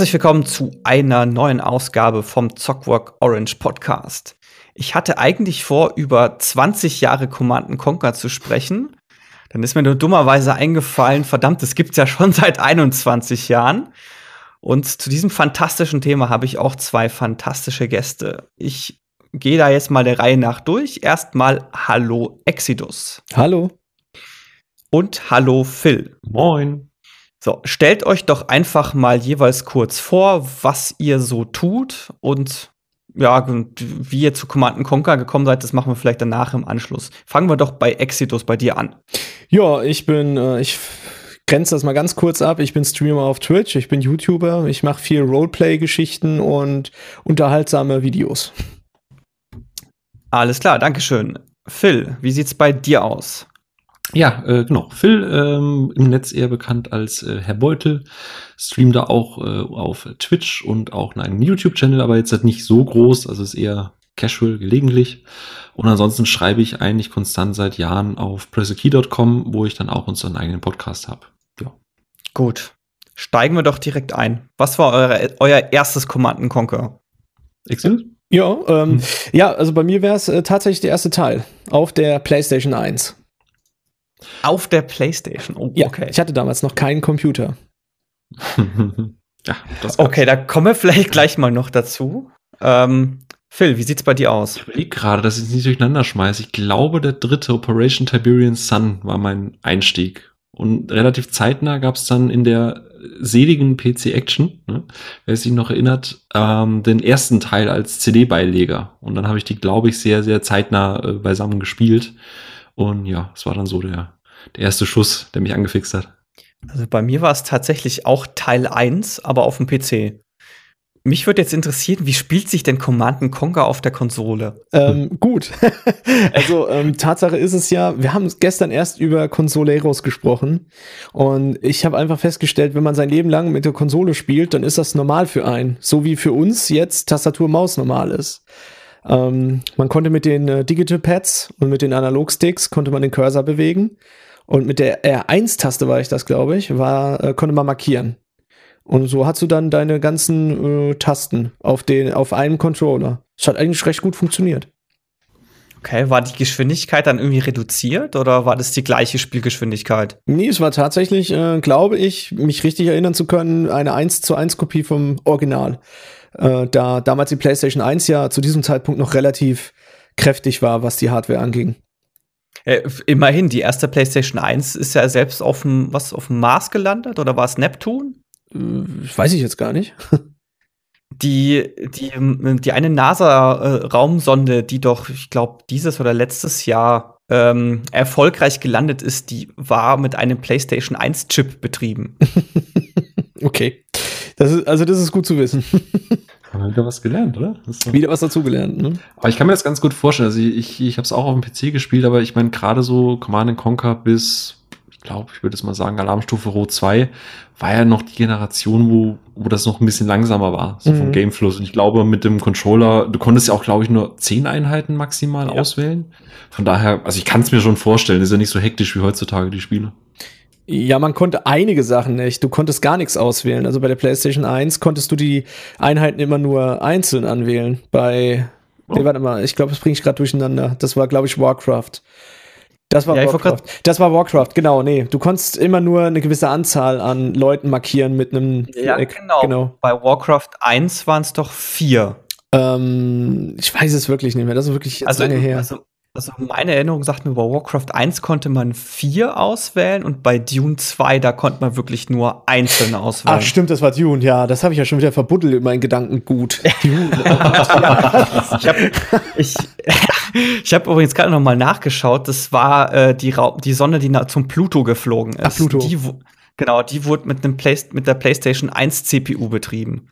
Herzlich willkommen zu einer neuen Ausgabe vom Zockwork Orange Podcast. Ich hatte eigentlich vor, über 20 Jahre Command Conquer zu sprechen. Dann ist mir nur dummerweise eingefallen, verdammt, das gibt's ja schon seit 21 Jahren. Und zu diesem fantastischen Thema habe ich auch zwei fantastische Gäste. Ich gehe da jetzt mal der Reihe nach durch. Erstmal Hallo Exidus. Hallo. Und Hallo Phil. Moin. So, stellt euch doch einfach mal jeweils kurz vor, was ihr so tut und ja, wie ihr zu Command Conquer gekommen seid, das machen wir vielleicht danach im Anschluss. Fangen wir doch bei Exodus bei dir an. Ja, ich bin, äh, ich grenze das mal ganz kurz ab. Ich bin Streamer auf Twitch, ich bin YouTuber, ich mache viel Roleplay-Geschichten und unterhaltsame Videos. Alles klar, Dankeschön. Phil, wie sieht's bei dir aus? Ja, äh, genau. Phil, ähm, im Netz eher bekannt als äh, Herr Beutel, streamt da auch äh, auf Twitch und auch in einem YouTube-Channel, aber jetzt halt nicht so groß, also ist eher casual, gelegentlich. Und ansonsten schreibe ich eigentlich konstant seit Jahren auf pressekey.com, wo ich dann auch unseren eigenen Podcast habe. Ja. Gut. Steigen wir doch direkt ein. Was war eure, euer erstes Command Conquer? Excel? Ja, ähm, hm. ja, also bei mir wäre es äh, tatsächlich der erste Teil auf der PlayStation 1. Auf der PlayStation. Oh, ja, okay. Ich hatte damals noch keinen Computer. ja, okay, da kommen wir vielleicht gleich mal noch dazu. Ähm, Phil, wie sieht's bei dir aus? Ich überlege gerade, dass ich es nicht durcheinander schmeiße. Ich glaube, der dritte Operation Tiberian Sun war mein Einstieg. Und relativ zeitnah gab es dann in der seligen PC Action, ne, wer sich noch erinnert, ähm, den ersten Teil als CD-Beileger. Und dann habe ich die, glaube ich, sehr, sehr zeitnah äh, beisammen gespielt. Und ja, es war dann so der, der erste Schuss, der mich angefixt hat. Also bei mir war es tatsächlich auch Teil 1, aber auf dem PC. Mich würde jetzt interessieren, wie spielt sich denn Command Conquer auf der Konsole? Ähm, gut. also ähm, Tatsache ist es ja, wir haben gestern erst über Consoleros gesprochen und ich habe einfach festgestellt, wenn man sein Leben lang mit der Konsole spielt, dann ist das normal für einen, so wie für uns jetzt Tastatur Maus normal ist. Ähm, man konnte mit den äh, Digital Pads und mit den Analogsticks konnte man den Cursor bewegen. Und mit der R1-Taste war ich das, glaube ich, war, äh, konnte man markieren. Und so hast du dann deine ganzen äh, Tasten auf, den, auf einem Controller. Das hat eigentlich recht gut funktioniert. Okay, war die Geschwindigkeit dann irgendwie reduziert oder war das die gleiche Spielgeschwindigkeit? Nee, es war tatsächlich, äh, glaube ich, mich richtig erinnern zu können, eine 1 zu 1 Kopie vom Original äh, da damals die PlayStation 1 ja zu diesem Zeitpunkt noch relativ kräftig war, was die Hardware anging. Äh, immerhin, die erste PlayStation 1 ist ja selbst auf dem, was, auf dem Mars gelandet oder war es Neptun? Äh, weiß ich jetzt gar nicht. die, die, die eine NASA-Raumsonde, die doch, ich glaube, dieses oder letztes Jahr ähm, erfolgreich gelandet ist, die war mit einem PlayStation 1-Chip betrieben. okay. Das ist, also, das ist gut zu wissen. Haben wir wieder was gelernt, oder? Wieder was dazugelernt, ne? Aber ich kann mir das ganz gut vorstellen. Also ich, ich, ich habe es auch auf dem PC gespielt, aber ich meine, gerade so Command Conquer bis, ich glaube, ich würde es mal sagen, Alarmstufe Rot 2, war ja noch die Generation, wo, wo das noch ein bisschen langsamer war, so mhm. vom Gamefluss. Und ich glaube, mit dem Controller, du konntest ja auch, glaube ich, nur zehn Einheiten maximal ja. auswählen. Von daher, also ich kann es mir schon vorstellen, ist ja nicht so hektisch wie heutzutage die Spiele. Ja, man konnte einige Sachen nicht. Du konntest gar nichts auswählen. Also bei der PlayStation 1 konntest du die Einheiten immer nur einzeln anwählen. Bei, oh. nee, warte mal, ich glaube, das bringe ich gerade durcheinander. Das war, glaube ich, Warcraft. Das war ja, Warcraft. Das war Warcraft, genau, nee. Du konntest immer nur eine gewisse Anzahl an Leuten markieren mit einem. Ja, genau. genau. Bei Warcraft 1 waren es doch vier. Ähm, ich weiß es wirklich nicht mehr. Das ist wirklich also, lange her. Also also meine Erinnerung sagt mir, bei Warcraft 1 konnte man vier auswählen und bei Dune 2, da konnte man wirklich nur einzelne auswählen. Ach stimmt, das war Dune, ja. Das habe ich ja schon wieder verbuddelt in meinen Gedanken gut. Dune. ich habe ich, ich hab übrigens gerade noch mal nachgeschaut. Das war äh, die, die Sonne, die zum Pluto geflogen ist. Ach, Pluto. Die, genau, die wurde mit, einem Play mit der PlayStation 1 CPU betrieben.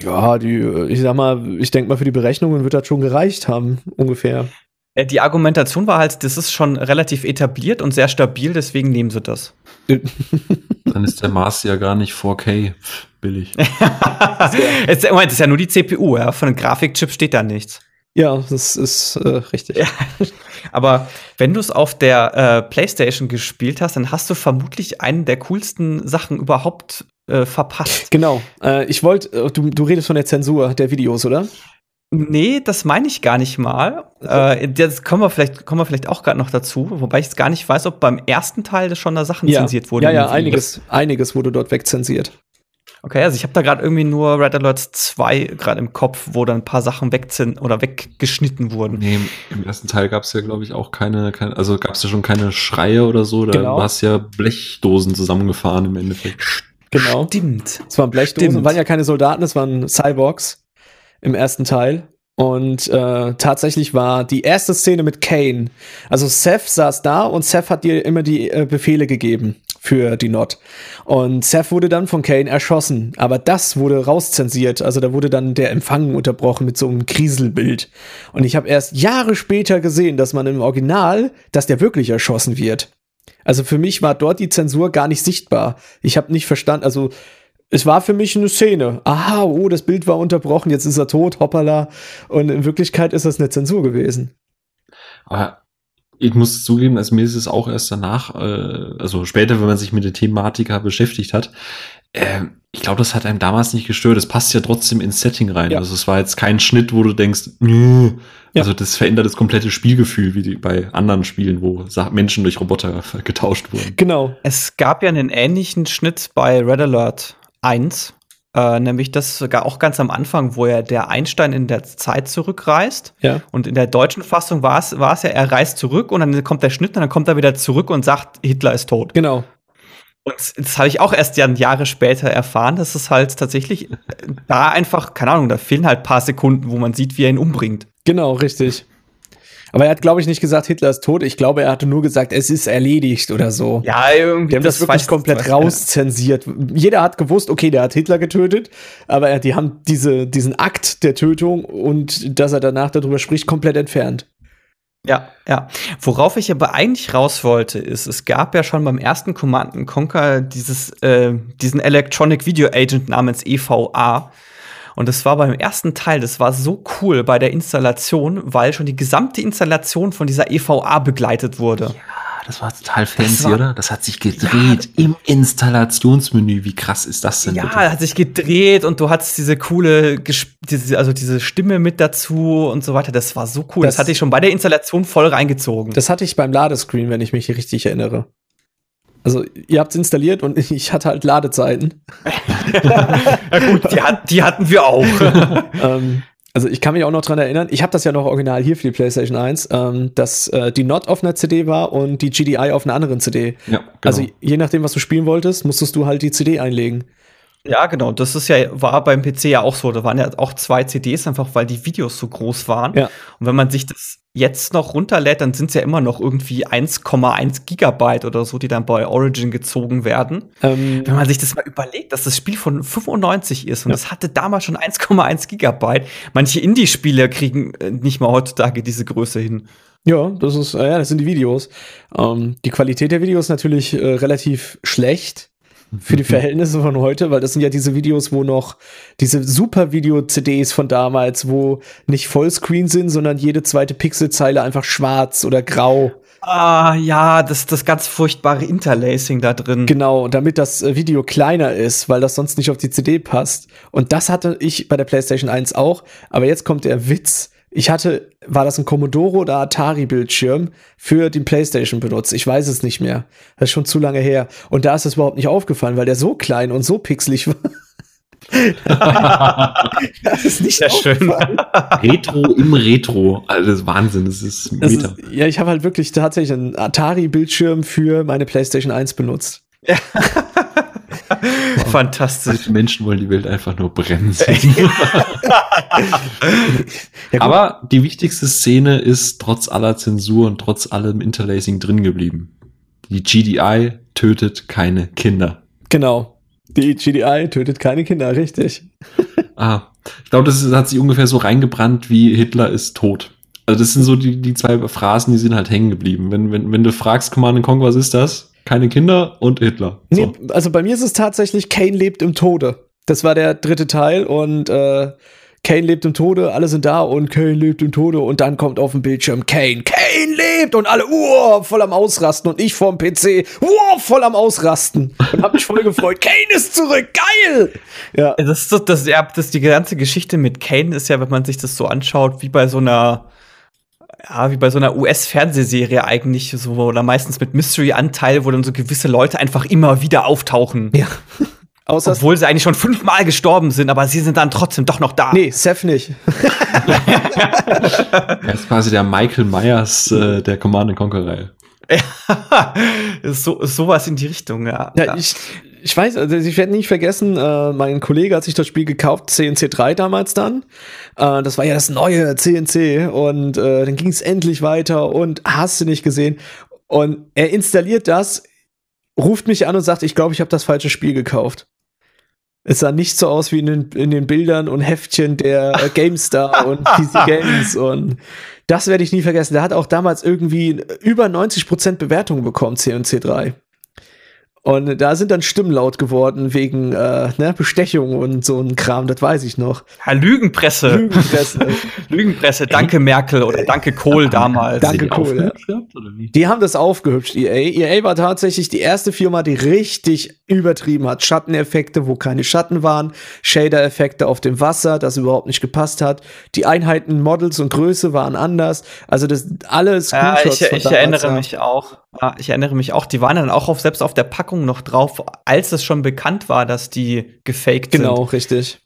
Ja, die, ich sag mal, ich denke mal, für die Berechnungen wird das schon gereicht haben, ungefähr. Äh, die Argumentation war halt, das ist schon relativ etabliert und sehr stabil, deswegen nehmen sie das. Dann ist der Mars ja gar nicht 4K billig. es, Moment, das ist ja nur die CPU, ja. Von einem Grafikchip steht da nichts. Ja, das ist äh, richtig. Ja. Aber wenn du es auf der äh, PlayStation gespielt hast, dann hast du vermutlich einen der coolsten Sachen überhaupt äh, verpasst. Genau. Äh, ich wollte, äh, du, du redest von der Zensur der Videos, oder? Nee, das meine ich gar nicht mal. Äh, das kommen wir vielleicht, kommen wir vielleicht auch gerade noch dazu, wobei ich es gar nicht weiß, ob beim ersten Teil schon da Sachen ja. zensiert wurden. Ja, ja, einiges, einiges wurde dort wegzensiert. Okay, also ich habe da gerade irgendwie nur Red Alert 2 gerade im Kopf, wo dann ein paar Sachen weg sind oder weggeschnitten wurden. Nee, im ersten Teil gab es ja, glaube ich, auch keine, keine also gab es ja schon keine Schreie oder so. Da Genau. war es ja Blechdosen zusammengefahren im Endeffekt. Genau. Stimmt. Es waren Blechdosen, Stimmt. waren ja keine Soldaten, es waren Cyborgs im ersten Teil. Und äh, tatsächlich war die erste Szene mit Kane. Also Seth saß da und Seth hat dir immer die äh, Befehle gegeben für die Not. Und Seth wurde dann von Kane erschossen. Aber das wurde rauszensiert. Also da wurde dann der Empfang unterbrochen mit so einem Kriselbild. Und ich habe erst Jahre später gesehen, dass man im Original, dass der wirklich erschossen wird. Also für mich war dort die Zensur gar nicht sichtbar. Ich habe nicht verstanden, also es war für mich eine Szene. Aha, oh, das Bild war unterbrochen, jetzt ist er tot, hoppala. Und in Wirklichkeit ist das eine Zensur gewesen. Aber ich muss zugeben, also mir ist es auch erst danach, äh, also später, wenn man sich mit der Thematik beschäftigt hat, äh, ich glaube, das hat einem damals nicht gestört. Es passt ja trotzdem ins Setting rein. Ja. Also es war jetzt kein Schnitt, wo du denkst, "Nö." Ja. also das verändert das komplette Spielgefühl, wie die bei anderen Spielen, wo Menschen durch Roboter getauscht wurden. Genau. Es gab ja einen ähnlichen Schnitt bei Red Alert 1, äh, nämlich das sogar auch ganz am Anfang, wo er der Einstein in der Zeit zurückreist. Ja. Und in der deutschen Fassung war es, ja, er reist zurück und dann kommt der Schnitt und dann kommt er wieder zurück und sagt, Hitler ist tot. Genau. Und das, habe ich auch erst ja Jahre später erfahren, dass es halt tatsächlich da einfach, keine Ahnung, da fehlen halt paar Sekunden, wo man sieht, wie er ihn umbringt. Genau, richtig. Aber er hat, glaube ich, nicht gesagt, Hitler ist tot. Ich glaube, er hatte nur gesagt, es ist erledigt oder so. Ja, irgendwie. Die haben das, wirklich weiß- komplett rauszensiert. Jeder hat gewusst, okay, der hat Hitler getötet, aber die haben diese, diesen Akt der Tötung und dass er danach darüber spricht, komplett entfernt. Ja, ja. Worauf ich aber eigentlich raus wollte, ist, es gab ja schon beim ersten Command and Conquer dieses, äh, diesen Electronic Video Agent namens EVA. Und das war beim ersten Teil, das war so cool bei der Installation, weil schon die gesamte Installation von dieser EVA begleitet wurde. Ah, das war total fancy, war- oder? Das hat sich gedreht im Installationsmenü. Wie krass ist das denn? Ja, bitte? hat sich gedreht und du hattest diese coole, diese, also diese Stimme mit dazu und so weiter. Das war so cool. Das, Das- hatte ich schon bei der Installation voll reingezogen. Das hatte ich beim Ladescreen, wenn ich mich richtig erinnere. Also, ihr habt es installiert und ich hatte halt Ladezeiten. ja gut, die, hat, die hatten wir auch. ähm, also ich kann mich auch noch dran erinnern, ich habe das ja noch original hier für die PlayStation 1, ähm, dass äh, die Not auf einer CD war und die GDI auf einer anderen CD. ja, genau. Also je nachdem, was du spielen wolltest, musstest du halt die CD einlegen. Ja, genau. Das ist ja, war beim PC ja auch so. Da waren ja auch zwei CDs, einfach weil die Videos so groß waren. Ja. Und wenn man sich das jetzt noch runterlädt, dann sind es ja immer noch irgendwie 1,1 Gigabyte oder so, die dann bei Origin gezogen werden. Ähm, Wenn man sich das mal überlegt, dass das Spiel von 95 ist und es hatte damals schon 1,1 Gigabyte. Manche Indie-Spiele kriegen äh, nicht mal heutzutage diese Größe hin. ja, das ist, äh, ja, das sind die Videos. Ähm, die Qualität der Videos ist natürlich äh, relativ schlecht für die Verhältnisse von heute, weil das sind ja diese Videos, wo noch diese super Video-CDs von damals, wo nicht Vollscreen sind, sondern jede zweite Pixelzeile einfach schwarz oder grau. Ah, ja, das, das ganz furchtbare Interlacing da drin. Genau, damit das äh, Video kleiner ist, weil das sonst nicht auf die CD passt. Und das hatte ich bei der PlayStation 1 auch. Aber jetzt kommt der Witz. Ich hatte, war das ein Commodore oder Atari-Bildschirm für den PlayStation benutzt? Ich weiß es nicht mehr. Das ist schon zu lange her. Und da ist es überhaupt nicht aufgefallen, weil der so klein und so pixelig war. das ist nicht Sehr schön. Retro im Retro. Also das ist Wahnsinn, das ist Das Meta. ist, ja, ich habe halt wirklich tatsächlich einen Atari-Bildschirm für meine PlayStation 1 benutzt. Fantastisch. Menschen wollen die Welt einfach nur brennen sehen. Ja. Aber die wichtigste Szene ist trotz aller Zensur und trotz allem Interlacing drin geblieben. Die GDI tötet keine Kinder. Genau. Die GDI tötet keine Kinder, richtig. Ah, ich glaube, das hat sich ungefähr so reingebrannt wie Hitler ist tot. Also das sind so die, die zwei Phrasen, die sind halt hängen geblieben. Wenn, wenn, wenn du fragst, Command Kong, was ist das? Keine Kinder und Hitler. So. Nee, also bei mir ist es tatsächlich, Kane lebt im Tode. Das war der dritte Teil und äh, Kane lebt im Tode, alle sind da und Kane lebt im Tode und dann kommt auf dem Bildschirm Kane, Kane lebt und alle, uh, voll am Ausrasten und ich vorm PC, uh, voll am Ausrasten und hab mich voll gefreut. Kane ist zurück, geil! Ja. Das ist, das, ja, das, die ganze Geschichte mit Kane ist ja, wenn man sich das so anschaut, wie bei so einer ja, wie bei so einer US-Fernsehserie eigentlich so, oder meistens mit Mystery-Anteil, wo dann so gewisse Leute einfach immer wieder auftauchen. Ja. Außer Obwohl sie eigentlich schon fünfmal gestorben sind, aber sie sind dann trotzdem doch noch da. Nee, Seth nicht. er ist quasi der Michael Myers äh, der Command Conquer-Reihe. Ja, so, sowas in die Richtung, ja. Ja, ich, ich weiß, also ich werde nicht vergessen, äh, mein Kollege hat sich das Spiel gekauft, CNC 3 damals dann. Äh, das war ja das neue CNC und äh, dann ging es endlich weiter und hast du nicht gesehen. Und er installiert das, ruft mich an und sagt, ich glaube, ich habe das falsche Spiel gekauft. Es sah nicht so aus wie in den, in den Bildern und Heftchen der äh, GameStar und PC Games und das werde ich nie vergessen. Der hat auch damals irgendwie über 90% Bewertungen bekommen, CNC 3. Und da sind dann Stimmen laut geworden wegen äh, ne, Bestechung und so ein Kram, das weiß ich noch. Ja, Lügenpresse. Lügenpresse. Lügenpresse, danke Merkel oder danke Kohl damals. Danke Kohl. Ja. Die haben das aufgehübscht, EA. EA war tatsächlich die erste Firma, die richtig übertrieben hat. Schatteneffekte, wo keine Schatten waren, Shader-Effekte auf dem Wasser, das überhaupt nicht gepasst hat. Die Einheiten, Models und Größe waren anders. Also das alles. Ja, ich, ich erinnere mich auch. Ja, ich erinnere mich auch. Die waren dann auch auf, selbst auf der Packung noch drauf, als es schon bekannt war, dass die gefaked genau, sind. Genau, richtig.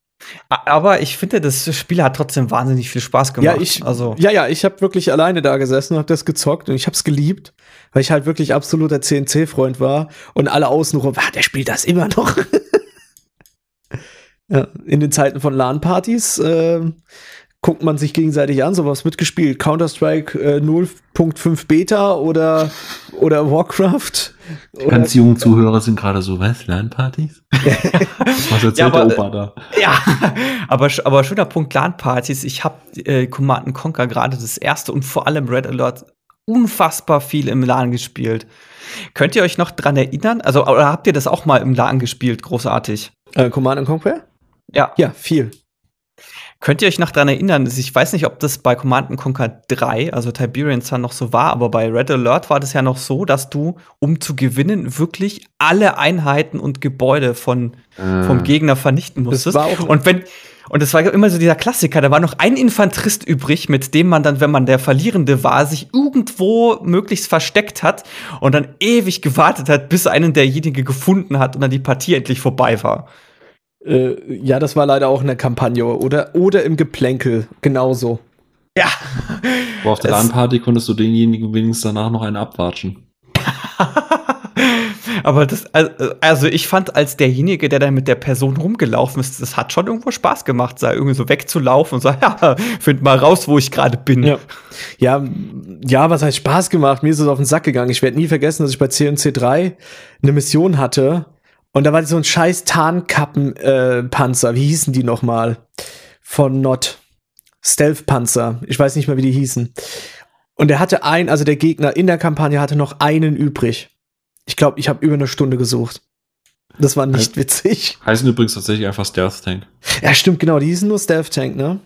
Aber ich finde, das Spiel hat trotzdem wahnsinnig viel Spaß gemacht. Ja, ich, also. ja, ja, ich habe wirklich alleine da gesessen und habe das gezockt und ich habe es geliebt, weil ich halt wirklich absoluter CNC-Freund war und alle außenrum, ah, der spielt das immer noch. ja, in den Zeiten von LAN-Partys äh, guckt man sich gegenseitig an, sowas mitgespielt. Counter-Strike äh, 0.5 Beta oder, oder Warcraft. Die ganz jungen Zuhörer sind gerade so, was? LAN-Partys? was erzählt ja, aber, der Opa da? Ja, aber, aber schöner Punkt LAN-Partys. Ich habe äh, Command Conquer gerade das erste und vor allem Red Alert unfassbar viel im LAN gespielt. Könnt ihr euch noch dran erinnern? Also, oder habt ihr das auch mal im LAN gespielt? Großartig. Äh, Command Conquer? Ja. Ja, viel. Könnt ihr euch noch daran erinnern? Ich weiß nicht, ob das bei Command Conquer 3, also Tiberian Sun, noch so war, aber bei Red Alert war das ja noch so, dass du, um zu gewinnen, wirklich alle Einheiten und Gebäude von, äh. vom Gegner vernichten musstest. und wenn, und das war immer so dieser Klassiker, da war noch ein Infanterist übrig, mit dem man dann, wenn man der Verlierende war, sich irgendwo möglichst versteckt hat und dann ewig gewartet hat, bis einen derjenige gefunden hat und dann die Partie endlich vorbei war. Äh, ja, das war leider auch in der Kampagne oder, oder im Geplänkel, genauso. Ja. Wo auf der LAN-Party konntest du denjenigen wenigstens danach noch einen abwatschen. Aber das, also ich fand als derjenige, der dann mit der Person rumgelaufen ist, das hat schon irgendwo Spaß gemacht, da irgendwie so wegzulaufen und so, ja, find mal raus, wo ich gerade bin. Ja. ja, ja, was heißt Spaß gemacht? Mir ist es auf den Sack gegangen. Ich werde nie vergessen, dass ich bei CNC 3 eine Mission hatte, und da war so ein scheiß Tarnkappenpanzer. Äh, Wie hießen die nochmal? Von Not. Stealth-Panzer. Ich weiß nicht mehr, wie die hießen. Und er hatte ein, also der Gegner in der Kampagne hatte noch einen übrig. Ich glaube, ich habe über eine Stunde gesucht. Das war nicht witzig. Heißen übrigens tatsächlich einfach Stealth Tank. Ja, stimmt, genau. Die hießen nur Stealth Tank, ne?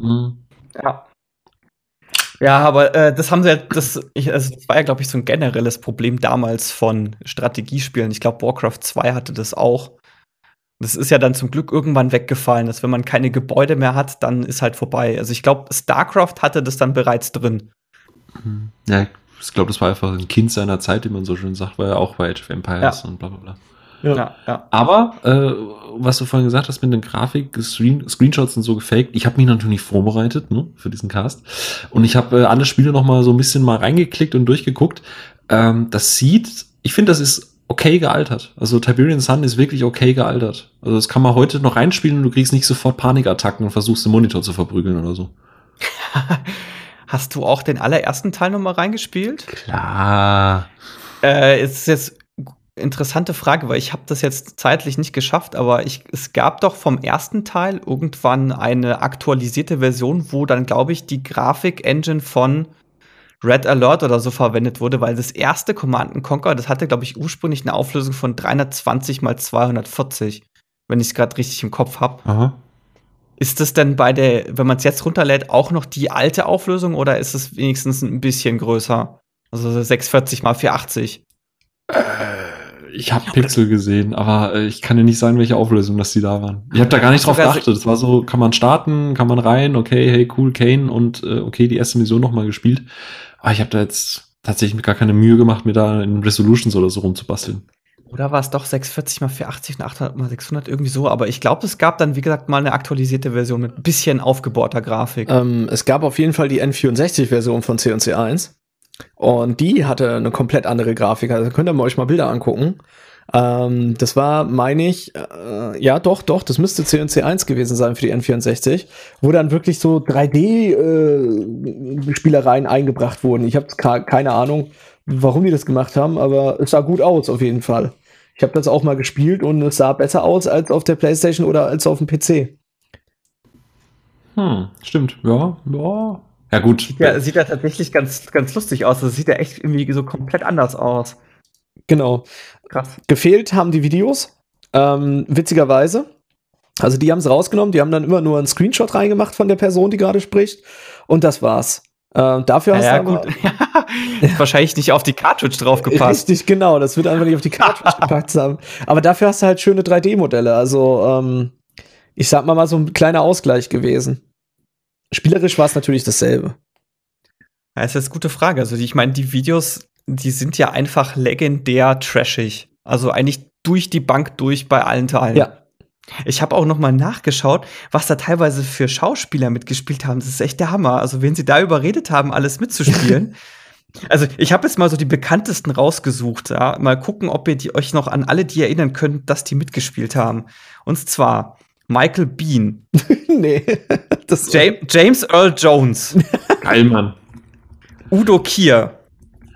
Mhm. Ja. Ja, aber äh, das haben sie ja, das, ich, also das war ja, glaube ich, so ein generelles Problem damals von Strategiespielen. Ich glaube, Warcraft 2 hatte das auch. Das ist ja dann zum Glück irgendwann weggefallen, dass wenn man keine Gebäude mehr hat, dann ist halt vorbei. Also ich glaube, StarCraft hatte das dann bereits drin. Ja, ich glaube, das war einfach ein Kind seiner Zeit, wie man so schön sagt, war ja auch bei Age of Empires ja. und bla bla bla. Ja. ja. Aber, äh, was du vorhin gesagt hast mit den Grafik, Screen, Screenshots und so gefaked, ich habe mich natürlich vorbereitet ne, für diesen Cast. Und ich habe äh, alle Spiele noch mal so ein bisschen mal reingeklickt und durchgeguckt. Ähm, das sieht, ich finde, das ist okay gealtert. Also Tiberian Sun ist wirklich okay gealtert. Also das kann man heute noch reinspielen und du kriegst nicht sofort Panikattacken und versuchst den Monitor zu verprügeln oder so. Hast du auch den allerersten Teil noch mal reingespielt? Klar. Äh, ist jetzt interessante Frage, weil ich habe das jetzt zeitlich nicht geschafft, aber ich, es gab doch vom ersten Teil irgendwann eine aktualisierte Version, wo dann, glaube ich, die Grafik-Engine von Red Alert oder so verwendet wurde, weil das erste Command Conquer, das hatte, glaube ich, ursprünglich eine Auflösung von 320 mal 240, wenn ich es gerade richtig im Kopf habe. Ist das denn bei der, wenn man es jetzt runterlädt, auch noch die alte Auflösung oder ist es wenigstens ein bisschen größer? Also 640 mal 480. Äh, ich habe Pixel gesehen, aber äh, ich kann dir nicht sagen, welche Auflösung das die da waren. Ich habe da gar nicht drauf geachtet. Es war so, kann man starten, kann man rein, okay, hey, cool, Kane und äh, okay, die erste Mission nochmal gespielt. Aber ich habe da jetzt tatsächlich gar keine Mühe gemacht, mir da in Resolutions oder so rumzubasteln. Oder war es doch 640 mal 480 und 800 mal 600 irgendwie so? Aber ich glaube, es gab dann, wie gesagt, mal eine aktualisierte Version mit ein bisschen aufgebohrter Grafik. Ähm, es gab auf jeden Fall die N64-Version von C&C 1. Und die hatte eine komplett andere Grafik. Also könnt ihr mal euch mal Bilder angucken. Ähm, das war, meine ich, äh, ja doch, doch, das müsste C&C 1 gewesen sein für die N64, wo dann wirklich so 3D-Spielereien äh, eingebracht wurden. Ich habe keine Ahnung, warum die das gemacht haben, aber es sah gut aus auf jeden Fall. Ich habe das auch mal gespielt und es sah besser aus als auf der PlayStation oder als auf dem PC. Hm, stimmt. Ja, ja. Ja, gut. Sieht ja, sieht ja tatsächlich ganz, ganz lustig aus. Das sieht ja echt irgendwie so komplett anders aus. Genau. Krass. Gefehlt haben die Videos. Ähm, witzigerweise. Also die haben es rausgenommen, die haben dann immer nur einen Screenshot reingemacht von der Person, die gerade spricht. Und das war's. Äh, dafür hast ja, du gut. wahrscheinlich nicht auf die Cartridge draufgepasst. Richtig, genau. Das wird einfach nicht auf die Cartridge gepackt haben. Aber dafür hast du halt schöne 3D-Modelle. Also, ähm, ich sag mal mal so ein kleiner Ausgleich gewesen. Spielerisch war es natürlich dasselbe. Ja, ist jetzt eine gute Frage. Also, ich meine, die Videos, die sind ja einfach legendär trashig. Also eigentlich durch die Bank durch bei allen Teilen. Ja. Ich habe auch noch mal nachgeschaut, was da teilweise für Schauspieler mitgespielt haben. Das ist echt der Hammer. Also, wenn sie da überredet haben, alles mitzuspielen. also, ich habe jetzt mal so die bekanntesten rausgesucht. Ja? Mal gucken, ob ihr die, euch noch an alle die erinnern könnt, dass die mitgespielt haben. Und zwar Michael Bean. nee. Das James, James Earl Jones. Geil, Mann. Udo Kier.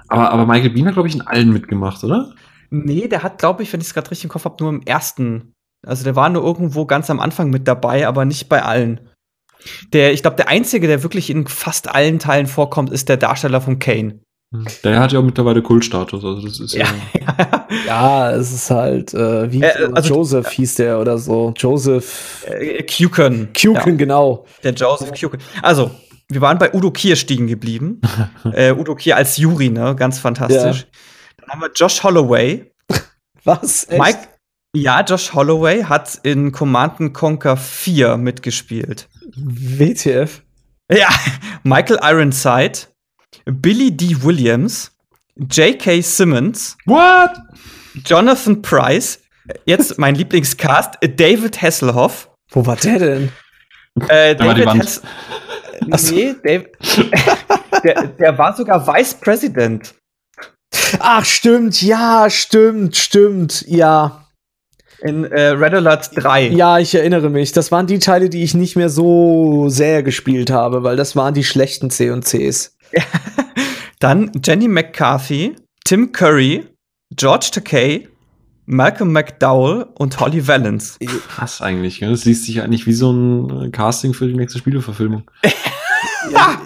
Aber, aber Michael Bean hat, glaube ich, in allen mitgemacht, oder? Nee, der hat, glaube ich, wenn ich es gerade richtig im Kopf habe, nur im ersten also der war nur irgendwo ganz am Anfang mit dabei, aber nicht bei allen. Der, ich glaube, der einzige, der wirklich in fast allen Teilen vorkommt, ist der Darsteller von Kane. Hm. Der hat ja auch mittlerweile Kultstatus, also das ist ja. Ja, ja es ist halt, äh, wie äh, also, Joseph hieß der oder so. Joseph. Äh, Kuken. Kuken, ja. genau. Der Joseph Kuken. Also, wir waren bei Udo Kier stehen geblieben. äh, Udo Kier als Juri, ne? Ganz fantastisch. Ja. Dann haben wir Josh Holloway. Was? Echt? Mike, ja, Josh Holloway hat in Command Conquer 4 mitgespielt. WTF? Ja, Michael Ironside, Billy D. Williams, J.K. Simmons. What? Jonathan Price. Jetzt mein Lieblingscast, David Hasselhoff. Wo war der denn? Äh, David Hass Nee, David, der, der war sogar Vice President. Ach, stimmt, ja, stimmt, stimmt, ja in äh, Red Alert 3. Ja, ich erinnere mich. Das waren die Teile, die ich nicht mehr so sehr gespielt habe, weil das waren die schlechten C und Cs. Dann Jenny McCarthy, Tim Curry, George Takei, Malcolm McDowell und Holly Valance. Krass eigentlich. Das liest sich eigentlich wie so ein äh, Casting für die nächste Spieleverfilmung. ja,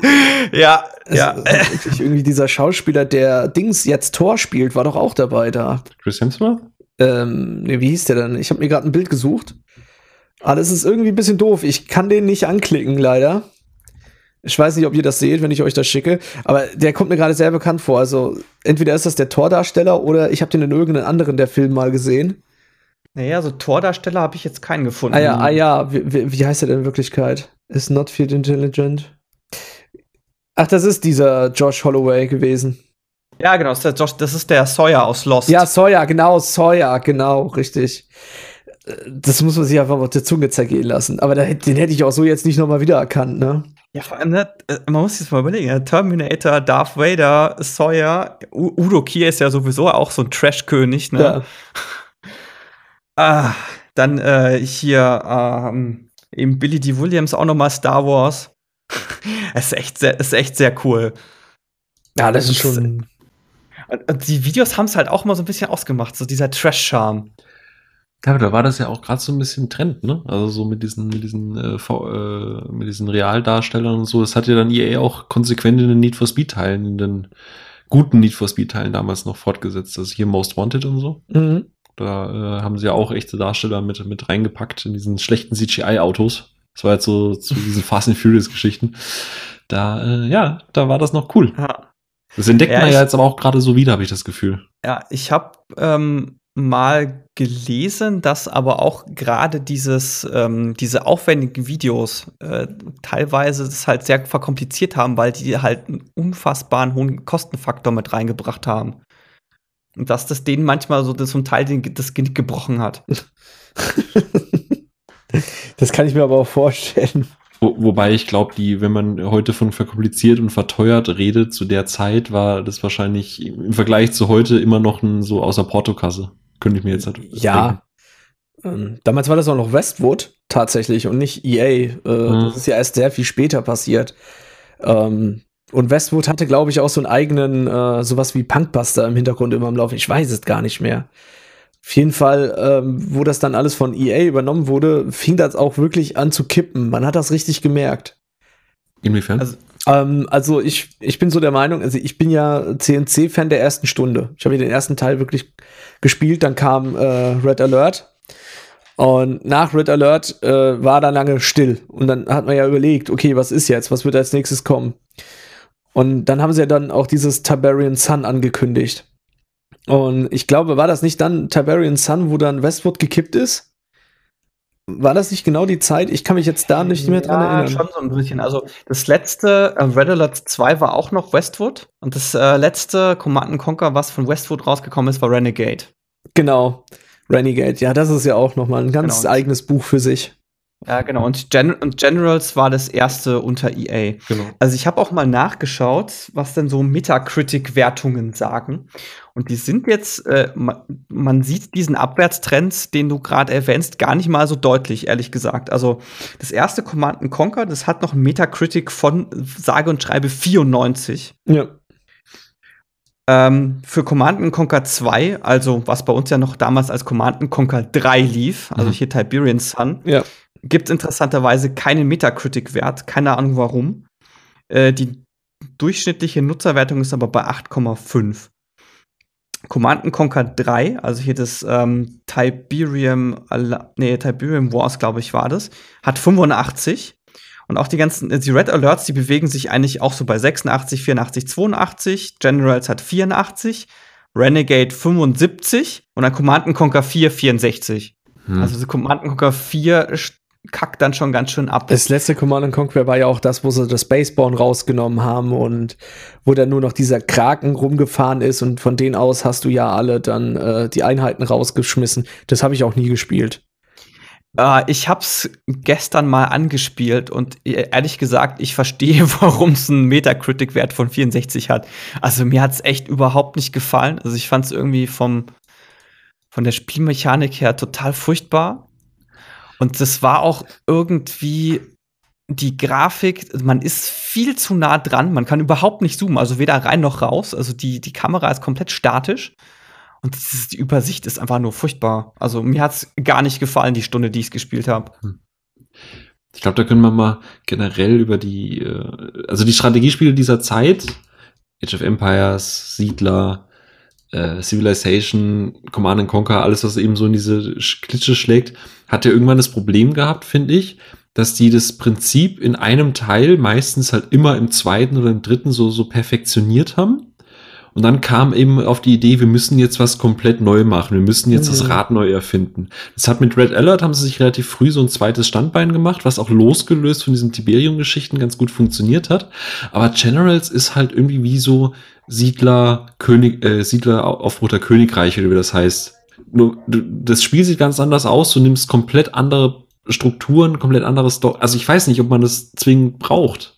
ja, ja. Wirklich irgendwie dieser Schauspieler, der Dings jetzt Tor spielt, war doch auch dabei da. Chris Hemsworth? ähm, nee, wie hieß der denn? Ich habe mir gerade ein Bild gesucht. Aber das ist irgendwie ein bisschen doof. Ich kann den nicht anklicken, leider. Ich weiß nicht, ob ihr das seht, wenn ich euch das schicke, aber der kommt mir gerade sehr bekannt vor. Also entweder ist das der Tordarsteller oder ich habe den in irgendeinem anderen der Film mal gesehen. Naja, so Tordarsteller habe ich jetzt keinen gefunden. Ah ja, ah ja, wie, wie, wie heißt er denn in Wirklichkeit? Is not field intelligent. Ach, das ist dieser Josh Holloway gewesen. Ja, genau, das ist, der Josh, das ist der Sawyer aus Lost. Ja, Sawyer, genau, Sawyer, genau, richtig. Das muss man sich einfach auf der Zunge zergehen lassen. Aber den hätte ich auch so jetzt nicht nochmal wiedererkannt, ne? Ja, vor allem, ne, äh, man muss sich das mal überlegen. Terminator, Darth Vader, Sawyer, U Udo Kier ist ja sowieso auch so ein Trash-König, ne? Ja. ah, dann äh, hier ähm, eben Billy D. Williams auch nochmal Star Wars. es ist echt sehr, ist echt sehr cool. Ja, das, das ist schon und die Videos haben es halt auch mal so ein bisschen ausgemacht, so dieser Trash-Charme. Ja, da war das ja auch gerade so ein bisschen Trend, ne? Also so mit diesen, mit diesen, äh, v, äh, mit diesen Realdarstellern und so. Das hat ja dann EA auch konsequent in den Need for Speed Teilen, in den guten Need for Speed Teilen damals noch fortgesetzt. Also hier Most Wanted und so. Mhm. Da äh, haben sie ja auch echte Darsteller mit, mit reingepackt in diesen schlechten CGI-Autos. Das war jetzt so zu diesen Fast and Furious Geschichten. Da, äh, ja, da war das noch cool. Ja. Das entdeckt ja, man ja jetzt aber auch gerade so wieder, habe ich das Gefühl. Ja, ich habe ähm, mal gelesen, dass aber auch gerade dieses, ähm, diese aufwendigen Videos äh, teilweise das halt sehr verkompliziert haben, weil die halt einen unfassbaren hohen Kostenfaktor mit reingebracht haben. Und dass das denen manchmal so ein Teil das Genick gebrochen hat. das kann ich mir aber auch vorstellen. Wo, wobei ich glaube, die, wenn man heute von verkompliziert und verteuert redet, zu der Zeit war das wahrscheinlich im Vergleich zu heute immer noch ein so außer Portokasse. Könnte ich mir jetzt halt Ja. Ähm, damals war das auch noch Westwood tatsächlich und nicht EA. Äh, mhm. Das ist ja erst sehr viel später passiert. Ähm, und Westwood hatte, glaube ich, auch so einen eigenen, äh, sowas wie Punkbuster im Hintergrund immer am Laufen. Ich weiß es gar nicht mehr. Auf jeden Fall, ähm, wo das dann alles von EA übernommen wurde, fing das auch wirklich an zu kippen. Man hat das richtig gemerkt. Inwiefern? Also, ähm, also ich, ich bin so der Meinung, also ich bin ja CNC-Fan der ersten Stunde. Ich habe den ersten Teil wirklich gespielt, dann kam äh, Red Alert. Und nach Red Alert äh, war dann lange still. Und dann hat man ja überlegt, okay, was ist jetzt? Was wird als nächstes kommen? Und dann haben sie ja dann auch dieses Tiberian Sun angekündigt. Und ich glaube, war das nicht dann Tiberian Sun, wo dann Westwood gekippt ist? War das nicht genau die Zeit? Ich kann mich jetzt da nicht mehr dran ja, erinnern. schon so ein bisschen. Also das letzte äh, Red Alert 2 war auch noch Westwood und das äh, letzte Command Conquer, was von Westwood rausgekommen ist, war Renegade. Genau, Renegade. Ja, das ist ja auch noch mal ein ganz genau. eigenes Buch für sich. Ja, genau. Und, Gen und Generals war das erste unter EA. Genau. Also ich habe auch mal nachgeschaut, was denn so Metacritic-Wertungen sagen. Und die sind jetzt, äh, man, sieht diesen Abwärtstrend, den du gerade erwähnst, gar nicht mal so deutlich, ehrlich gesagt. Also das erste Command Conquer, das hat noch Metacritic von sage und schreibe 94. Ja. Ähm, für Command Conquer 2, also was bei uns ja noch damals als Command Conquer 3 lief, also mhm. hier Tiberian Sun, ja gibt es interessanterweise keinen Metacritic-Wert. Keine Ahnung warum. Äh, die durchschnittliche Nutzerwertung ist aber bei 8,5. Command Conquer 3, also hier das ähm, Tiberium, nee, Tiberium Wars, glaube ich, war das, hat 85. Und auch die ganzen, die Red Alerts, die bewegen sich eigentlich auch so bei 86, 84, 82. Generals hat 84. Renegade 75 und dann Command Conquer 4 64. Hm. Also Command Conquer 4 kackt dann schon ganz schön ab. Das letzte Command Conquer war ja auch das, wo sie das Spaceborne rausgenommen haben und wo dann nur noch dieser Kraken rumgefahren ist und von denen aus hast du ja alle dann äh, die Einheiten rausgeschmissen. Das habe ich auch nie gespielt. Uh, ich hab's gestern mal angespielt und e, ehrlich gesagt, ich verstehe, warum es einen Metacritic-Wert von 64 hat. Also mir hat's echt überhaupt nicht gefallen. Also ich fand's irgendwie vom, von der Spielmechanik her total furchtbar. Und das war auch irgendwie die Grafik, man ist viel zu nah dran, man kann überhaupt nicht zoomen, also weder rein noch raus. Also die, die Kamera ist komplett statisch. Und ist, die Übersicht ist einfach nur furchtbar. Also mir hat es gar nicht gefallen, die Stunde, die ich gespielt habe. Hm. Ich glaube, da können wir mal generell über die, äh, also die Strategiespiele dieser Zeit, Age of Empires, Siedler, äh, Civilization, Command and Conquer, alles, was eben so in diese Klitsche schlägt, hat ja irgendwann das Problem gehabt, finde ich, dass die das Prinzip in einem Teil meistens halt immer im zweiten oder im dritten so, so perfektioniert haben. Und dann kam eben auf die Idee, wir müssen jetzt was komplett neu machen. Wir müssen jetzt mhm. das Rad neu erfinden. Das hat mit Red Alert haben sie sich relativ früh so ein zweites Standbein gemacht, was auch losgelöst von diesen Tiberium-Geschichten ganz gut funktioniert hat. Aber Generals ist halt irgendwie wie so Siedler, König, äh, Siedler auf Roter Königreich, oder wie das heißt. Nur, das Spiel sieht ganz anders aus. Du nimmst komplett andere Strukturen, komplett anderes Story. Also ich weiß nicht, ob man das zwingend braucht.